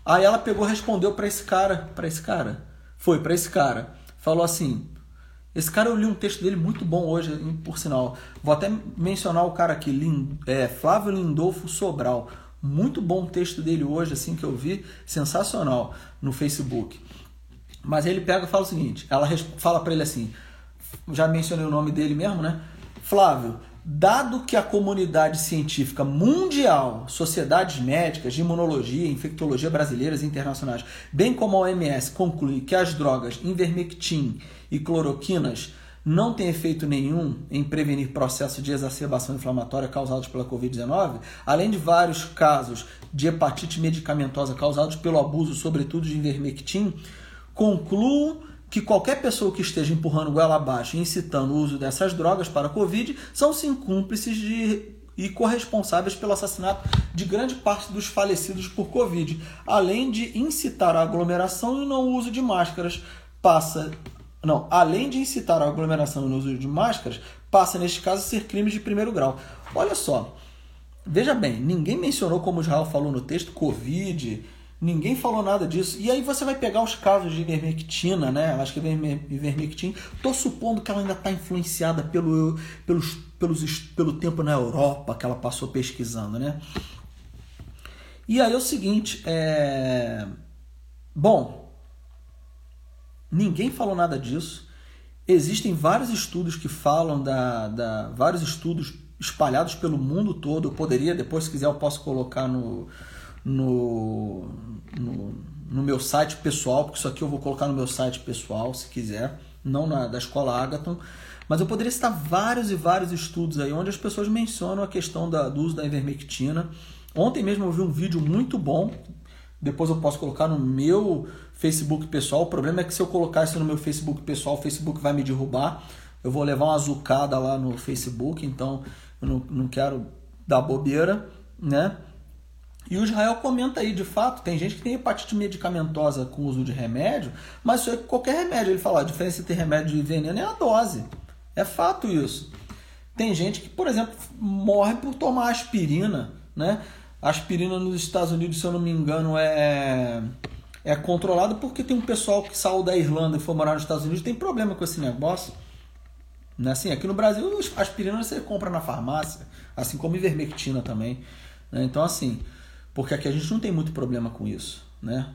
Aí ela pegou e respondeu para esse cara, para esse cara. Foi para esse cara. Falou assim: esse cara eu li um texto dele muito bom hoje, por sinal. Vou até mencionar o cara aqui, Lind, é, Flávio Lindolfo Sobral. Muito bom texto dele hoje, assim que eu vi, sensacional no Facebook. Mas ele pega e fala o seguinte: ela fala para ele assim, já mencionei o nome dele mesmo, né? Flávio, Dado que a comunidade científica mundial, sociedades médicas de imunologia, infectologia brasileiras e internacionais, bem como a OMS, conclui que as drogas Invermectin e cloroquinas não têm efeito nenhum em prevenir processos de exacerbação inflamatória causados pela Covid-19, além de vários casos de hepatite medicamentosa causados pelo abuso, sobretudo de Invermectin, concluo que qualquer pessoa que esteja empurrando goela abaixo e incitando o uso dessas drogas para a Covid são sim cúmplices de, e corresponsáveis pelo assassinato de grande parte dos falecidos por Covid, além de incitar a aglomeração e não uso de máscaras, passa não, além de incitar a aglomeração no uso de máscaras, passa neste caso a ser crimes de primeiro grau. Olha só, veja bem, ninguém mencionou como o Israel falou no texto Covid, Ninguém falou nada disso. E aí você vai pegar os casos de ivermectina, né? Acho que ivermectina. Tô supondo que ela ainda está influenciada pelo, pelos, pelos, pelo tempo na Europa que ela passou pesquisando, né? E aí é o seguinte, é... Bom, ninguém falou nada disso. Existem vários estudos que falam da, da... Vários estudos espalhados pelo mundo todo. Eu poderia, depois, se quiser, eu posso colocar no no, no, no, meu site pessoal, porque isso aqui eu vou colocar no meu site pessoal, se quiser, não na da escola Agaton. Mas eu poderia citar vários e vários estudos aí onde as pessoas mencionam a questão da, do uso da ivermectina. Ontem mesmo eu vi um vídeo muito bom, depois eu posso colocar no meu Facebook pessoal. O problema é que se eu colocar isso no meu Facebook pessoal, o Facebook vai me derrubar. Eu vou levar uma azucada lá no Facebook, então eu não, não quero dar bobeira, né? E o Israel comenta aí, de fato, tem gente que tem hepatite medicamentosa com uso de remédio, mas isso é qualquer remédio. Ele fala, a diferença entre remédio e veneno é a dose. É fato isso. Tem gente que, por exemplo, morre por tomar aspirina, né? Aspirina nos Estados Unidos, se eu não me engano, é é controlada porque tem um pessoal que saiu da Irlanda e foi morar nos Estados Unidos tem problema com esse negócio. Né? Assim, aqui no Brasil, aspirina você compra na farmácia, assim como ivermectina também. Né? Então, assim, porque aqui a gente não tem muito problema com isso, né?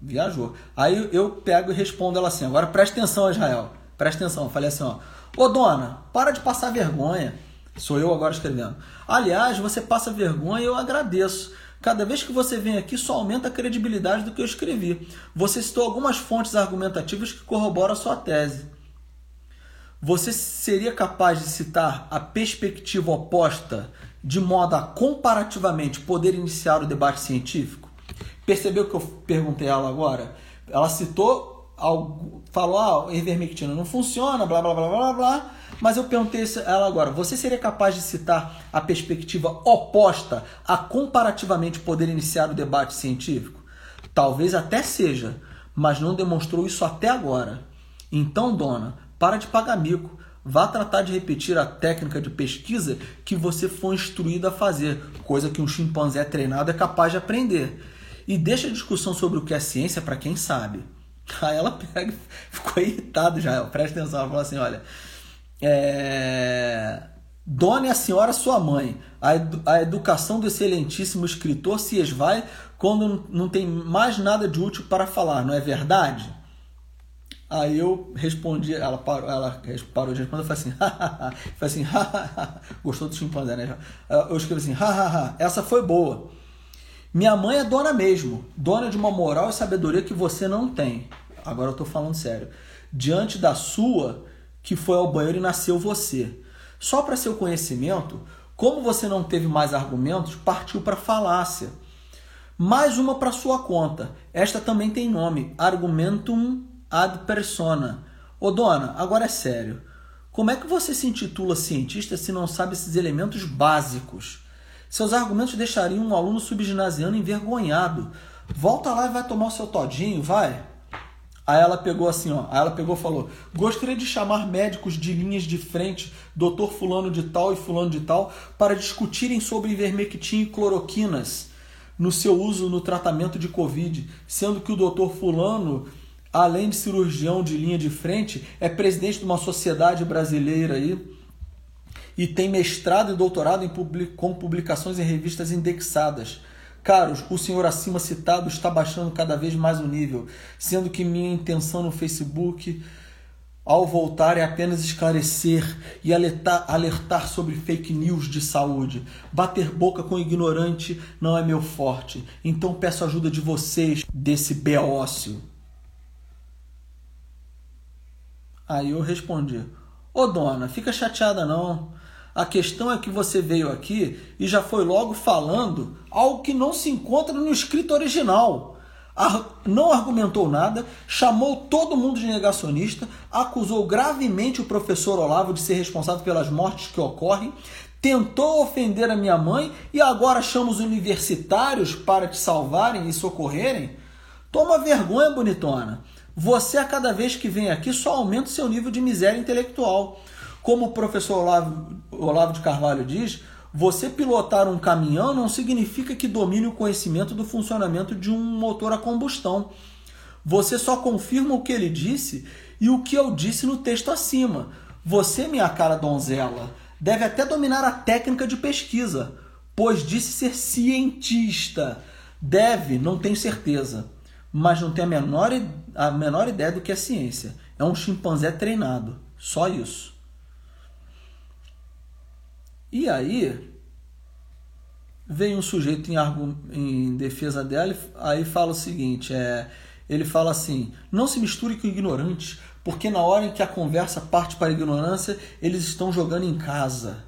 Viajou. Aí eu pego e respondo ela assim: agora presta atenção, Israel. Presta atenção. Eu falei assim: ó, ô dona, para de passar vergonha. Sou eu agora escrevendo. Aliás, você passa vergonha e eu agradeço. Cada vez que você vem aqui, só aumenta a credibilidade do que eu escrevi. Você citou algumas fontes argumentativas que corroboram a sua tese. Você seria capaz de citar a perspectiva oposta de modo a comparativamente poder iniciar o debate científico? Percebeu que eu perguntei ela agora? Ela citou, algo, falou, ah, ivermectina não funciona, blá blá blá blá blá, mas eu perguntei ela agora, você seria capaz de citar a perspectiva oposta a comparativamente poder iniciar o debate científico? Talvez até seja, mas não demonstrou isso até agora. Então, dona, para de pagar mico. Vá tratar de repetir a técnica de pesquisa que você foi instruído a fazer, coisa que um chimpanzé treinado é capaz de aprender. E deixa a discussão sobre o que é ciência para quem sabe. Aí ela pega, ficou irritada já. Presta atenção, ela falou assim: olha, é... Dona a senhora sua mãe, a, edu a educação do excelentíssimo escritor se esvai quando não tem mais nada de útil para falar, não é verdade? Aí eu respondi, ela parou, ela parou de responder e falou assim, hahaha, falei assim, gostou do chimpanzé, né? Eu escrevi assim, hahaha, essa foi boa. Minha mãe é dona mesmo, dona de uma moral e sabedoria que você não tem. Agora eu tô falando sério. Diante da sua, que foi ao banheiro e nasceu você. Só para seu conhecimento, como você não teve mais argumentos, partiu para falácia. Mais uma para sua conta. Esta também tem nome, argumentum ad persona. Ô dona, agora é sério. Como é que você se intitula cientista se não sabe esses elementos básicos? Seus argumentos deixariam um aluno subginasiano envergonhado. Volta lá e vai tomar o seu todinho, vai. Aí ela pegou assim, ó. Aí ela pegou e falou: Gostaria de chamar médicos de linhas de frente, doutor fulano de tal e fulano de tal, para discutirem sobre ivermectina e cloroquinas no seu uso no tratamento de Covid, sendo que o doutor fulano além de cirurgião de linha de frente, é presidente de uma sociedade brasileira aí e tem mestrado e doutorado em public... com publicações em revistas indexadas. Caros, o senhor acima citado está baixando cada vez mais o nível, sendo que minha intenção no Facebook ao voltar é apenas esclarecer e alertar, alertar, sobre fake news de saúde. Bater boca com ignorante não é meu forte. Então peço ajuda de vocês desse beócio. Aí eu respondi: Ô dona, fica chateada não. A questão é que você veio aqui e já foi logo falando algo que não se encontra no escrito original não argumentou nada, chamou todo mundo de negacionista, acusou gravemente o professor Olavo de ser responsável pelas mortes que ocorrem, tentou ofender a minha mãe e agora chama os universitários para te salvarem e socorrerem? Toma vergonha, bonitona. Você, a cada vez que vem aqui, só aumenta o seu nível de miséria intelectual. Como o professor Olavo, Olavo de Carvalho diz, você pilotar um caminhão não significa que domine o conhecimento do funcionamento de um motor a combustão. Você só confirma o que ele disse e o que eu disse no texto acima. Você, minha cara donzela, deve até dominar a técnica de pesquisa, pois disse ser cientista. Deve, não tenho certeza, mas não tem a menor, a menor ideia do que é ciência. É um chimpanzé treinado. Só isso. E aí vem um sujeito em, em defesa dela, aí fala o seguinte, é, ele fala assim, não se misture com ignorantes, porque na hora em que a conversa parte para a ignorância, eles estão jogando em casa.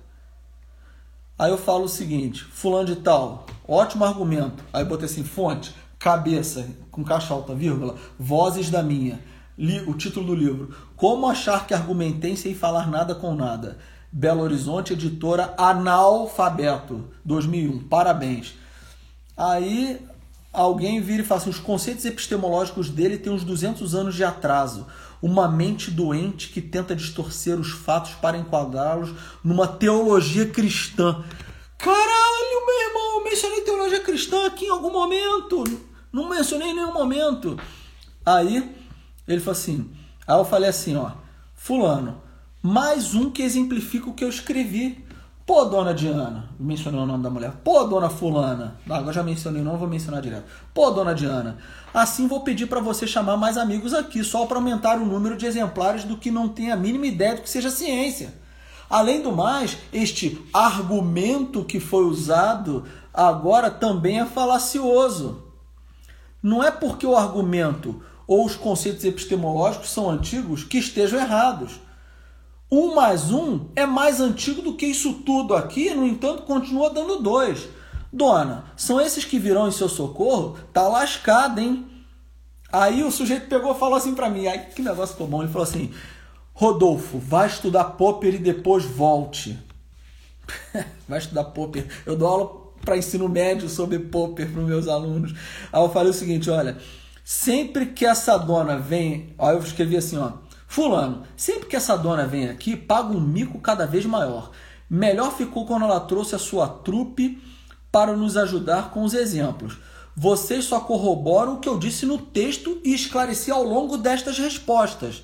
Aí eu falo o seguinte, fulano de tal, ótimo argumento. Aí botei assim, fonte, cabeça, com caixa alta, vírgula, vozes da minha. Li, o título do livro, Como achar que argumentei sem falar nada com nada. Belo Horizonte, editora Analfabeto, 2001. Parabéns. Aí alguém vira e fala assim: os conceitos epistemológicos dele têm uns 200 anos de atraso. Uma mente doente que tenta distorcer os fatos para enquadrá-los numa teologia cristã. Caralho, meu irmão, eu mencionei teologia cristã aqui em algum momento. Não mencionei em nenhum momento. Aí ele falou assim: aí eu falei assim, ó, Fulano, mais um que exemplifica o que eu escrevi. Pô, dona Diana, mencionei o nome da mulher. Pô, dona Fulana, agora já mencionei, não vou mencionar direto. Pô, dona Diana, assim vou pedir para você chamar mais amigos aqui, só para aumentar o número de exemplares do que não tem a mínima ideia do que seja ciência. Além do mais, este argumento que foi usado agora também é falacioso. Não é porque o argumento ou os conceitos epistemológicos são antigos que estejam errados. Um mais um é mais antigo do que isso tudo aqui, no entanto, continua dando dois. Dona, são esses que virão em seu socorro? Tá lascado, hein? Aí o sujeito pegou e falou assim para mim, ai que negócio ficou bom. Ele falou assim: Rodolfo, vai estudar Popper e depois volte. vai estudar Popper. Eu dou aula para ensino médio sobre Popper para meus alunos. Aí eu falei o seguinte: olha, sempre que essa dona vem. Aí eu escrevi assim: ó. Fulano, sempre que essa dona vem aqui, paga um mico cada vez maior. Melhor ficou quando ela trouxe a sua trupe para nos ajudar com os exemplos. Vocês só corroboram o que eu disse no texto e esclareci ao longo destas respostas.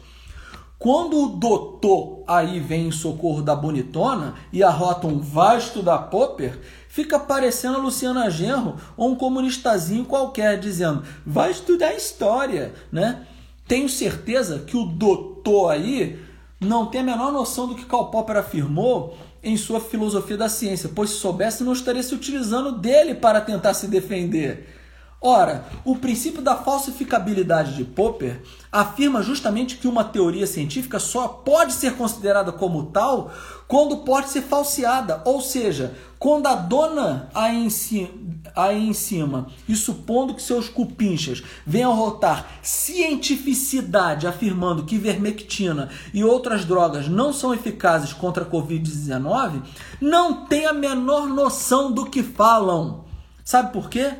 Quando o doutor aí vem em socorro da bonitona e arrota um vasto da Popper, fica parecendo a Luciana Genro ou um comunistazinho qualquer dizendo vai estudar história, né? Tenho certeza que o doutor aí não tem a menor noção do que Karl Popper afirmou em sua filosofia da ciência, pois se soubesse não estaria se utilizando dele para tentar se defender. Ora, o princípio da falsificabilidade de Popper afirma justamente que uma teoria científica só pode ser considerada como tal quando pode ser falseada, ou seja, quando a dona aí em, cima, aí em cima e supondo que seus cupinchas venham rotar cientificidade afirmando que vermectina e outras drogas não são eficazes contra a Covid-19, não tem a menor noção do que falam. Sabe por quê?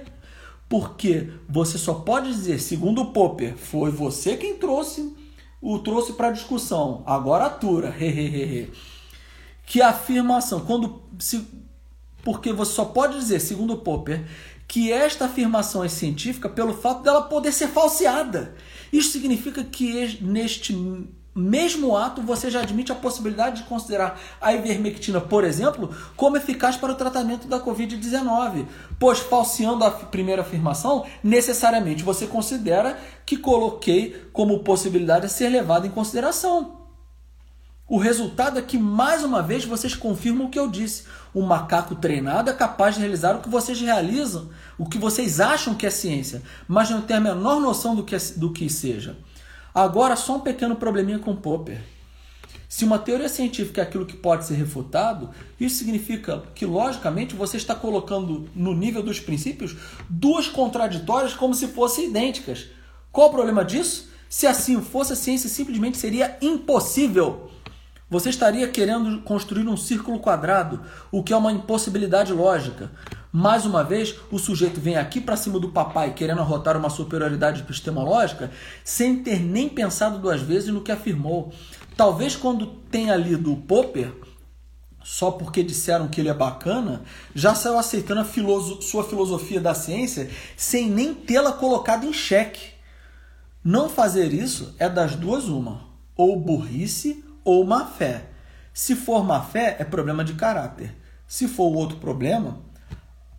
Porque você só pode dizer, segundo o Popper, foi você quem trouxe o trouxe para discussão. Agora atura, que a afirmação, quando se, porque você só pode dizer, segundo o Popper, que esta afirmação é científica pelo fato dela poder ser falseada. Isso significa que neste mesmo ato, você já admite a possibilidade de considerar a ivermectina, por exemplo, como eficaz para o tratamento da Covid-19. Pois, falseando a primeira afirmação, necessariamente você considera que coloquei como possibilidade a ser levada em consideração.
O resultado é que, mais uma vez, vocês confirmam o que eu disse. Um macaco treinado é capaz de realizar o que vocês realizam, o que vocês acham que é ciência, mas não tem a menor noção do que, é, do que seja. Agora, só um pequeno probleminha com Popper. Se uma teoria científica é aquilo que pode ser refutado, isso significa que, logicamente, você está colocando no nível dos princípios duas contraditórias como se fossem idênticas. Qual o problema disso? Se assim fosse, a ciência simplesmente seria impossível. Você estaria querendo construir um círculo quadrado, o que é uma impossibilidade lógica. Mais uma vez, o sujeito vem aqui para cima do papai querendo arrotar uma superioridade epistemológica sem ter nem pensado duas vezes no que afirmou. Talvez quando tenha lido o Popper, só porque disseram que ele é bacana, já saiu aceitando filoso sua filosofia da ciência sem nem tê-la colocado em xeque. Não fazer isso é das duas uma, ou burrice ou má fé. Se for má fé, é problema de caráter. Se for outro problema,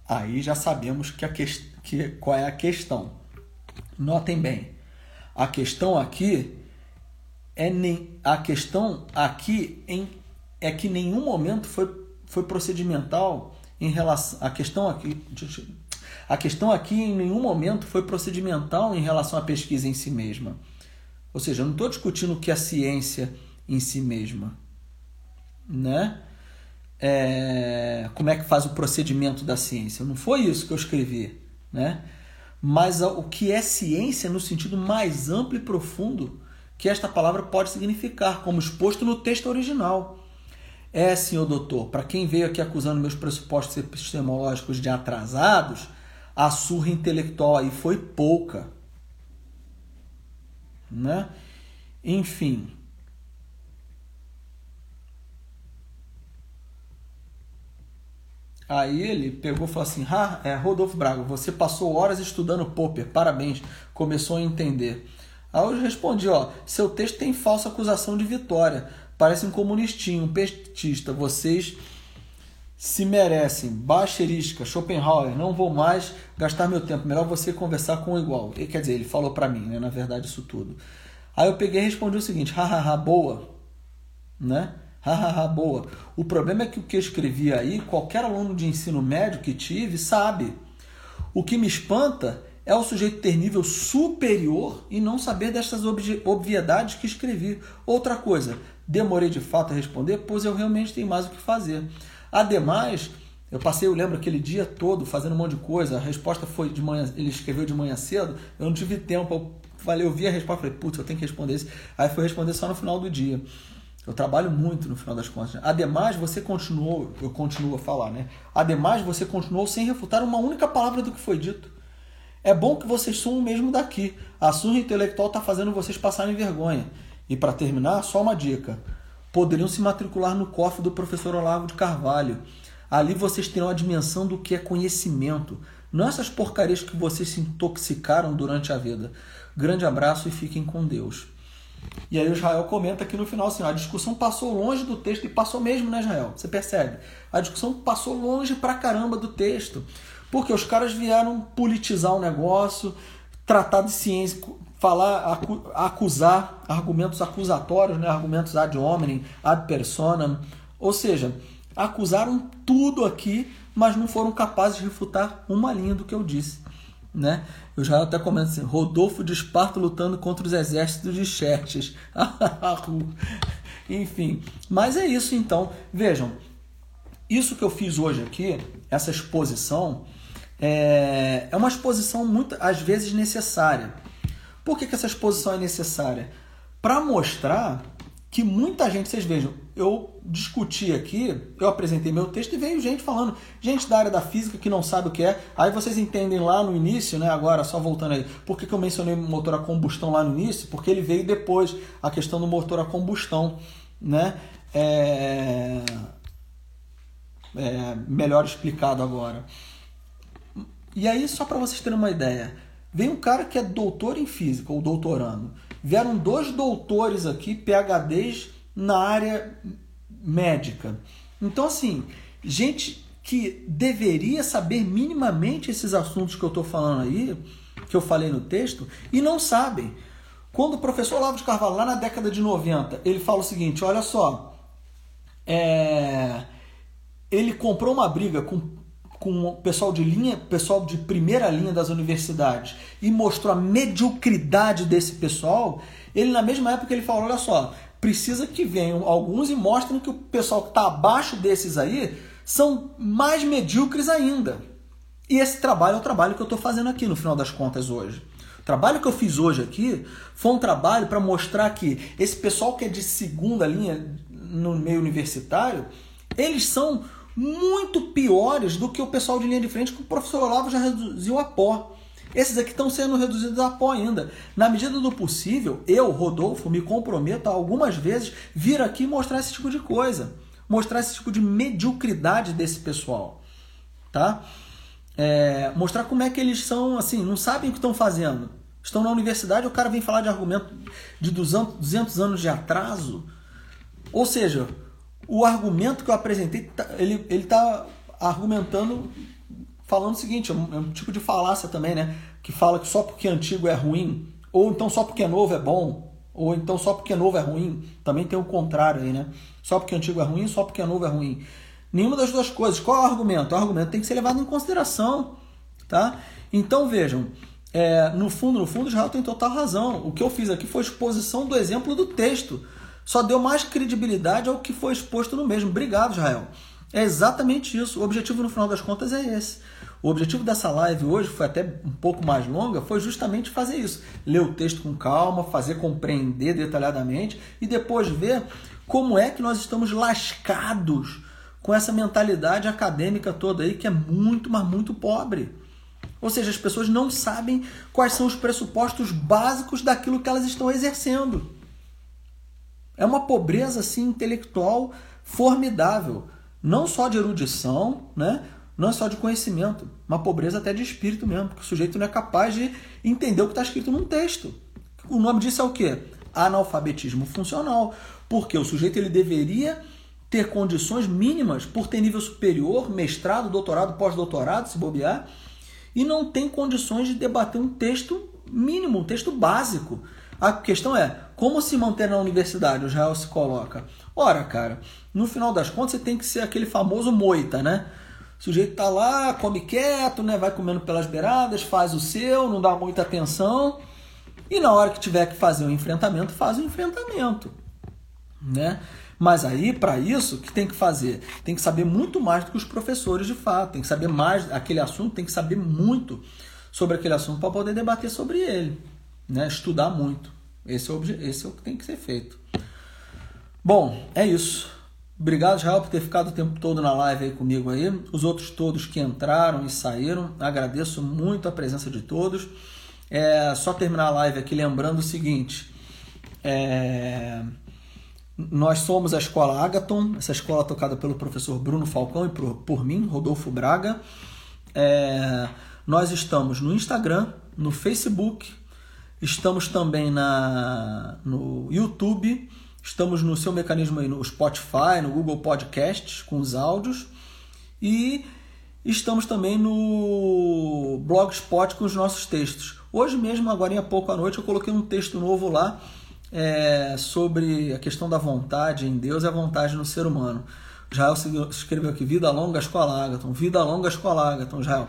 aí já sabemos que a que, que, qual é a questão. Notem bem, a questão aqui é nem a questão aqui em, é que nenhum momento foi, foi procedimental em relação a questão aqui a questão aqui em nenhum momento foi procedimental em relação à pesquisa em si mesma. Ou seja, eu não estou discutindo o que é ciência em si mesma, né? É, como é que faz o procedimento da ciência? Não foi isso que eu escrevi, né? Mas o que é ciência no sentido mais amplo e profundo que esta palavra pode significar, como exposto no texto original. É, senhor doutor, para quem veio aqui acusando meus pressupostos epistemológicos de atrasados, a surra intelectual aí foi pouca. Né? Enfim, Aí ele pegou e falou assim: ah, é, Rodolfo Braga, você passou horas estudando Popper, parabéns, começou a entender. Aí eu respondi: ó, seu texto tem falsa acusação de vitória, parece um comunistinho, um petista, vocês se merecem. Baixerística, Schopenhauer, não vou mais gastar meu tempo, melhor você conversar com o igual. Ele, quer dizer, ele falou para mim, né, na verdade, isso tudo. Aí eu peguei e respondi o seguinte: hahaha, boa, né? Hahaha, boa. O problema é que o que eu escrevi aí, qualquer aluno de ensino médio que tive sabe. O que me espanta é o sujeito ter nível superior e não saber dessas obviedades que escrevi. Outra coisa, demorei de fato a responder, pois eu realmente tenho mais o que fazer. Ademais, eu passei, eu lembro, aquele dia todo fazendo um monte de coisa, a resposta foi de manhã, ele escreveu de manhã cedo, eu não tive tempo, eu falei, eu vi a resposta, falei, putz, eu tenho que responder isso. Aí foi responder só no final do dia. Eu trabalho muito no final das contas. Né? Ademais, você continuou, eu continuo a falar, né? Ademais, você continuou sem refutar uma única palavra do que foi dito. É bom que vocês sumam mesmo daqui. A surra intelectual está fazendo vocês passarem vergonha. E para terminar, só uma dica. Poderiam se matricular no cofre do professor Olavo de Carvalho. Ali vocês terão a dimensão do que é conhecimento. Não essas porcarias que vocês se intoxicaram durante a vida. Grande abraço e fiquem com Deus. E aí o Israel comenta aqui no final assim, a discussão passou longe do texto, e passou mesmo, né, Israel? Você percebe? A discussão passou longe pra caramba do texto. Porque os caras vieram politizar o negócio, tratar de ciência, falar, acusar, argumentos acusatórios, né? argumentos ad hominem, ad personam. Ou seja, acusaram tudo aqui, mas não foram capazes de refutar uma linha do que eu disse. Né? Eu já até comento assim: Rodolfo de Esparta lutando contra os exércitos de Xerxes. Enfim, mas é isso então. Vejam, isso que eu fiz hoje aqui, essa exposição, é, é uma exposição muito, às vezes necessária. Por que, que essa exposição é necessária? Para mostrar que muita gente, vocês vejam, eu discuti aqui, eu apresentei meu texto e veio gente falando, gente da área da física que não sabe o que é. Aí vocês entendem lá no início, né? Agora, só voltando aí, por que, que eu mencionei motor a combustão lá no início? Porque ele veio depois, a questão do motor a combustão, né? É... É melhor explicado agora. E aí, só para vocês terem uma ideia, vem um cara que é doutor em física, ou doutorando Vieram dois doutores aqui, PhDs, na área médica. Então, assim, gente que deveria saber minimamente esses assuntos que eu estou falando aí, que eu falei no texto, e não sabem. Quando o professor Olavo de Carvalho, lá na década de 90, ele fala o seguinte: olha só, é, ele comprou uma briga com, com o pessoal de linha, pessoal de primeira linha das universidades e mostrou a mediocridade desse pessoal. Ele, na mesma época, ele falou: olha só, precisa que venham alguns e mostrem que o pessoal que está abaixo desses aí são mais medíocres ainda. E esse trabalho é o trabalho que eu estou fazendo aqui, no final das contas, hoje. O trabalho que eu fiz hoje aqui foi um trabalho para mostrar que esse pessoal que é de segunda linha no meio universitário, eles são muito piores do que o pessoal de linha de frente que o professor Olavo já reduziu a pó. Esses aqui estão sendo reduzidos a pó ainda. Na medida do possível, eu, Rodolfo, me comprometo a algumas vezes vir aqui mostrar esse tipo de coisa. Mostrar esse tipo de mediocridade desse pessoal. Tá? É, mostrar como é que eles são, assim, não sabem o que estão fazendo. Estão na universidade, o cara vem falar de argumento de 200, 200 anos de atraso. Ou seja, o argumento que eu apresentei, tá, ele está argumentando falando o seguinte, é um, é um, tipo de falácia também, né? Que fala que só porque antigo é ruim, ou então só porque é novo é bom, ou então só porque é novo é ruim. Também tem o contrário aí, né? Só porque antigo é ruim, só porque é novo é ruim. Nenhuma das duas coisas. Qual é o argumento? O argumento tem que ser levado em consideração, tá? Então vejam, é, no fundo, no fundo, Israel tem total razão. O que eu fiz aqui foi exposição do exemplo do texto. Só deu mais credibilidade ao que foi exposto no mesmo. Obrigado, Israel. É exatamente isso. O objetivo, no final das contas, é esse. O objetivo dessa live hoje foi até um pouco mais longa, foi justamente fazer isso. Ler o texto com calma, fazer compreender detalhadamente e depois ver como é que nós estamos lascados com essa mentalidade acadêmica toda aí que é muito, mas muito pobre. Ou seja, as pessoas não sabem quais são os pressupostos básicos daquilo que elas estão exercendo. É uma pobreza assim intelectual formidável não só de erudição, né? Não é só de conhecimento, uma pobreza até de espírito mesmo, porque o sujeito não é capaz de entender o que está escrito num texto. O nome disso é o quê? Analfabetismo funcional, porque o sujeito ele deveria ter condições mínimas por ter nível superior, mestrado, doutorado, pós-doutorado, se bobear, e não tem condições de debater um texto mínimo, um texto básico. A questão é, como se manter na universidade? O Israel se coloca. Ora, cara, no final das contas você tem que ser aquele famoso moita, né? O sujeito tá lá, come quieto, né? Vai comendo pelas beiradas, faz o seu, não dá muita atenção. E na hora que tiver que fazer um enfrentamento, faz o um enfrentamento, né? Mas aí, para isso, o que tem que fazer? Tem que saber muito mais do que os professores de fato. Tem que saber mais aquele assunto, tem que saber muito sobre aquele assunto para poder debater sobre ele, né? Estudar muito. Esse é, o, esse é o que tem que ser feito. Bom, é isso. Obrigado, Israel, por ter ficado o tempo todo na live aí comigo aí. Os outros todos que entraram e saíram, agradeço muito a presença de todos. É só terminar a live aqui lembrando o seguinte: é, nós somos a escola Agaton, essa escola tocada pelo professor Bruno Falcão e por, por mim, Rodolfo Braga. É, nós estamos no Instagram, no Facebook, estamos também na, no YouTube Estamos no seu mecanismo aí no Spotify, no Google Podcasts, com os áudios. E estamos também no Blogspot com os nossos textos. Hoje mesmo, agora há pouco à noite, eu coloquei um texto novo lá é, sobre a questão da vontade em Deus e a vontade no ser humano. Jael escreveu aqui, Vida Longa Escola Agaton, Vida Longa Escola Agaton, Jael.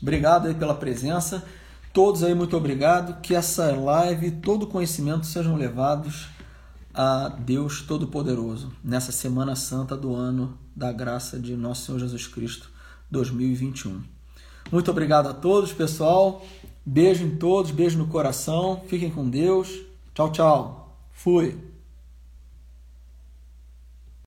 Obrigado aí pela presença. Todos aí, muito obrigado. Que essa live, todo conhecimento sejam levados a Deus Todo-Poderoso nessa Semana Santa do ano da graça de Nosso Senhor Jesus Cristo 2021. Muito obrigado a todos, pessoal. Beijo em todos, beijo no coração. Fiquem com Deus. Tchau, tchau. Fui.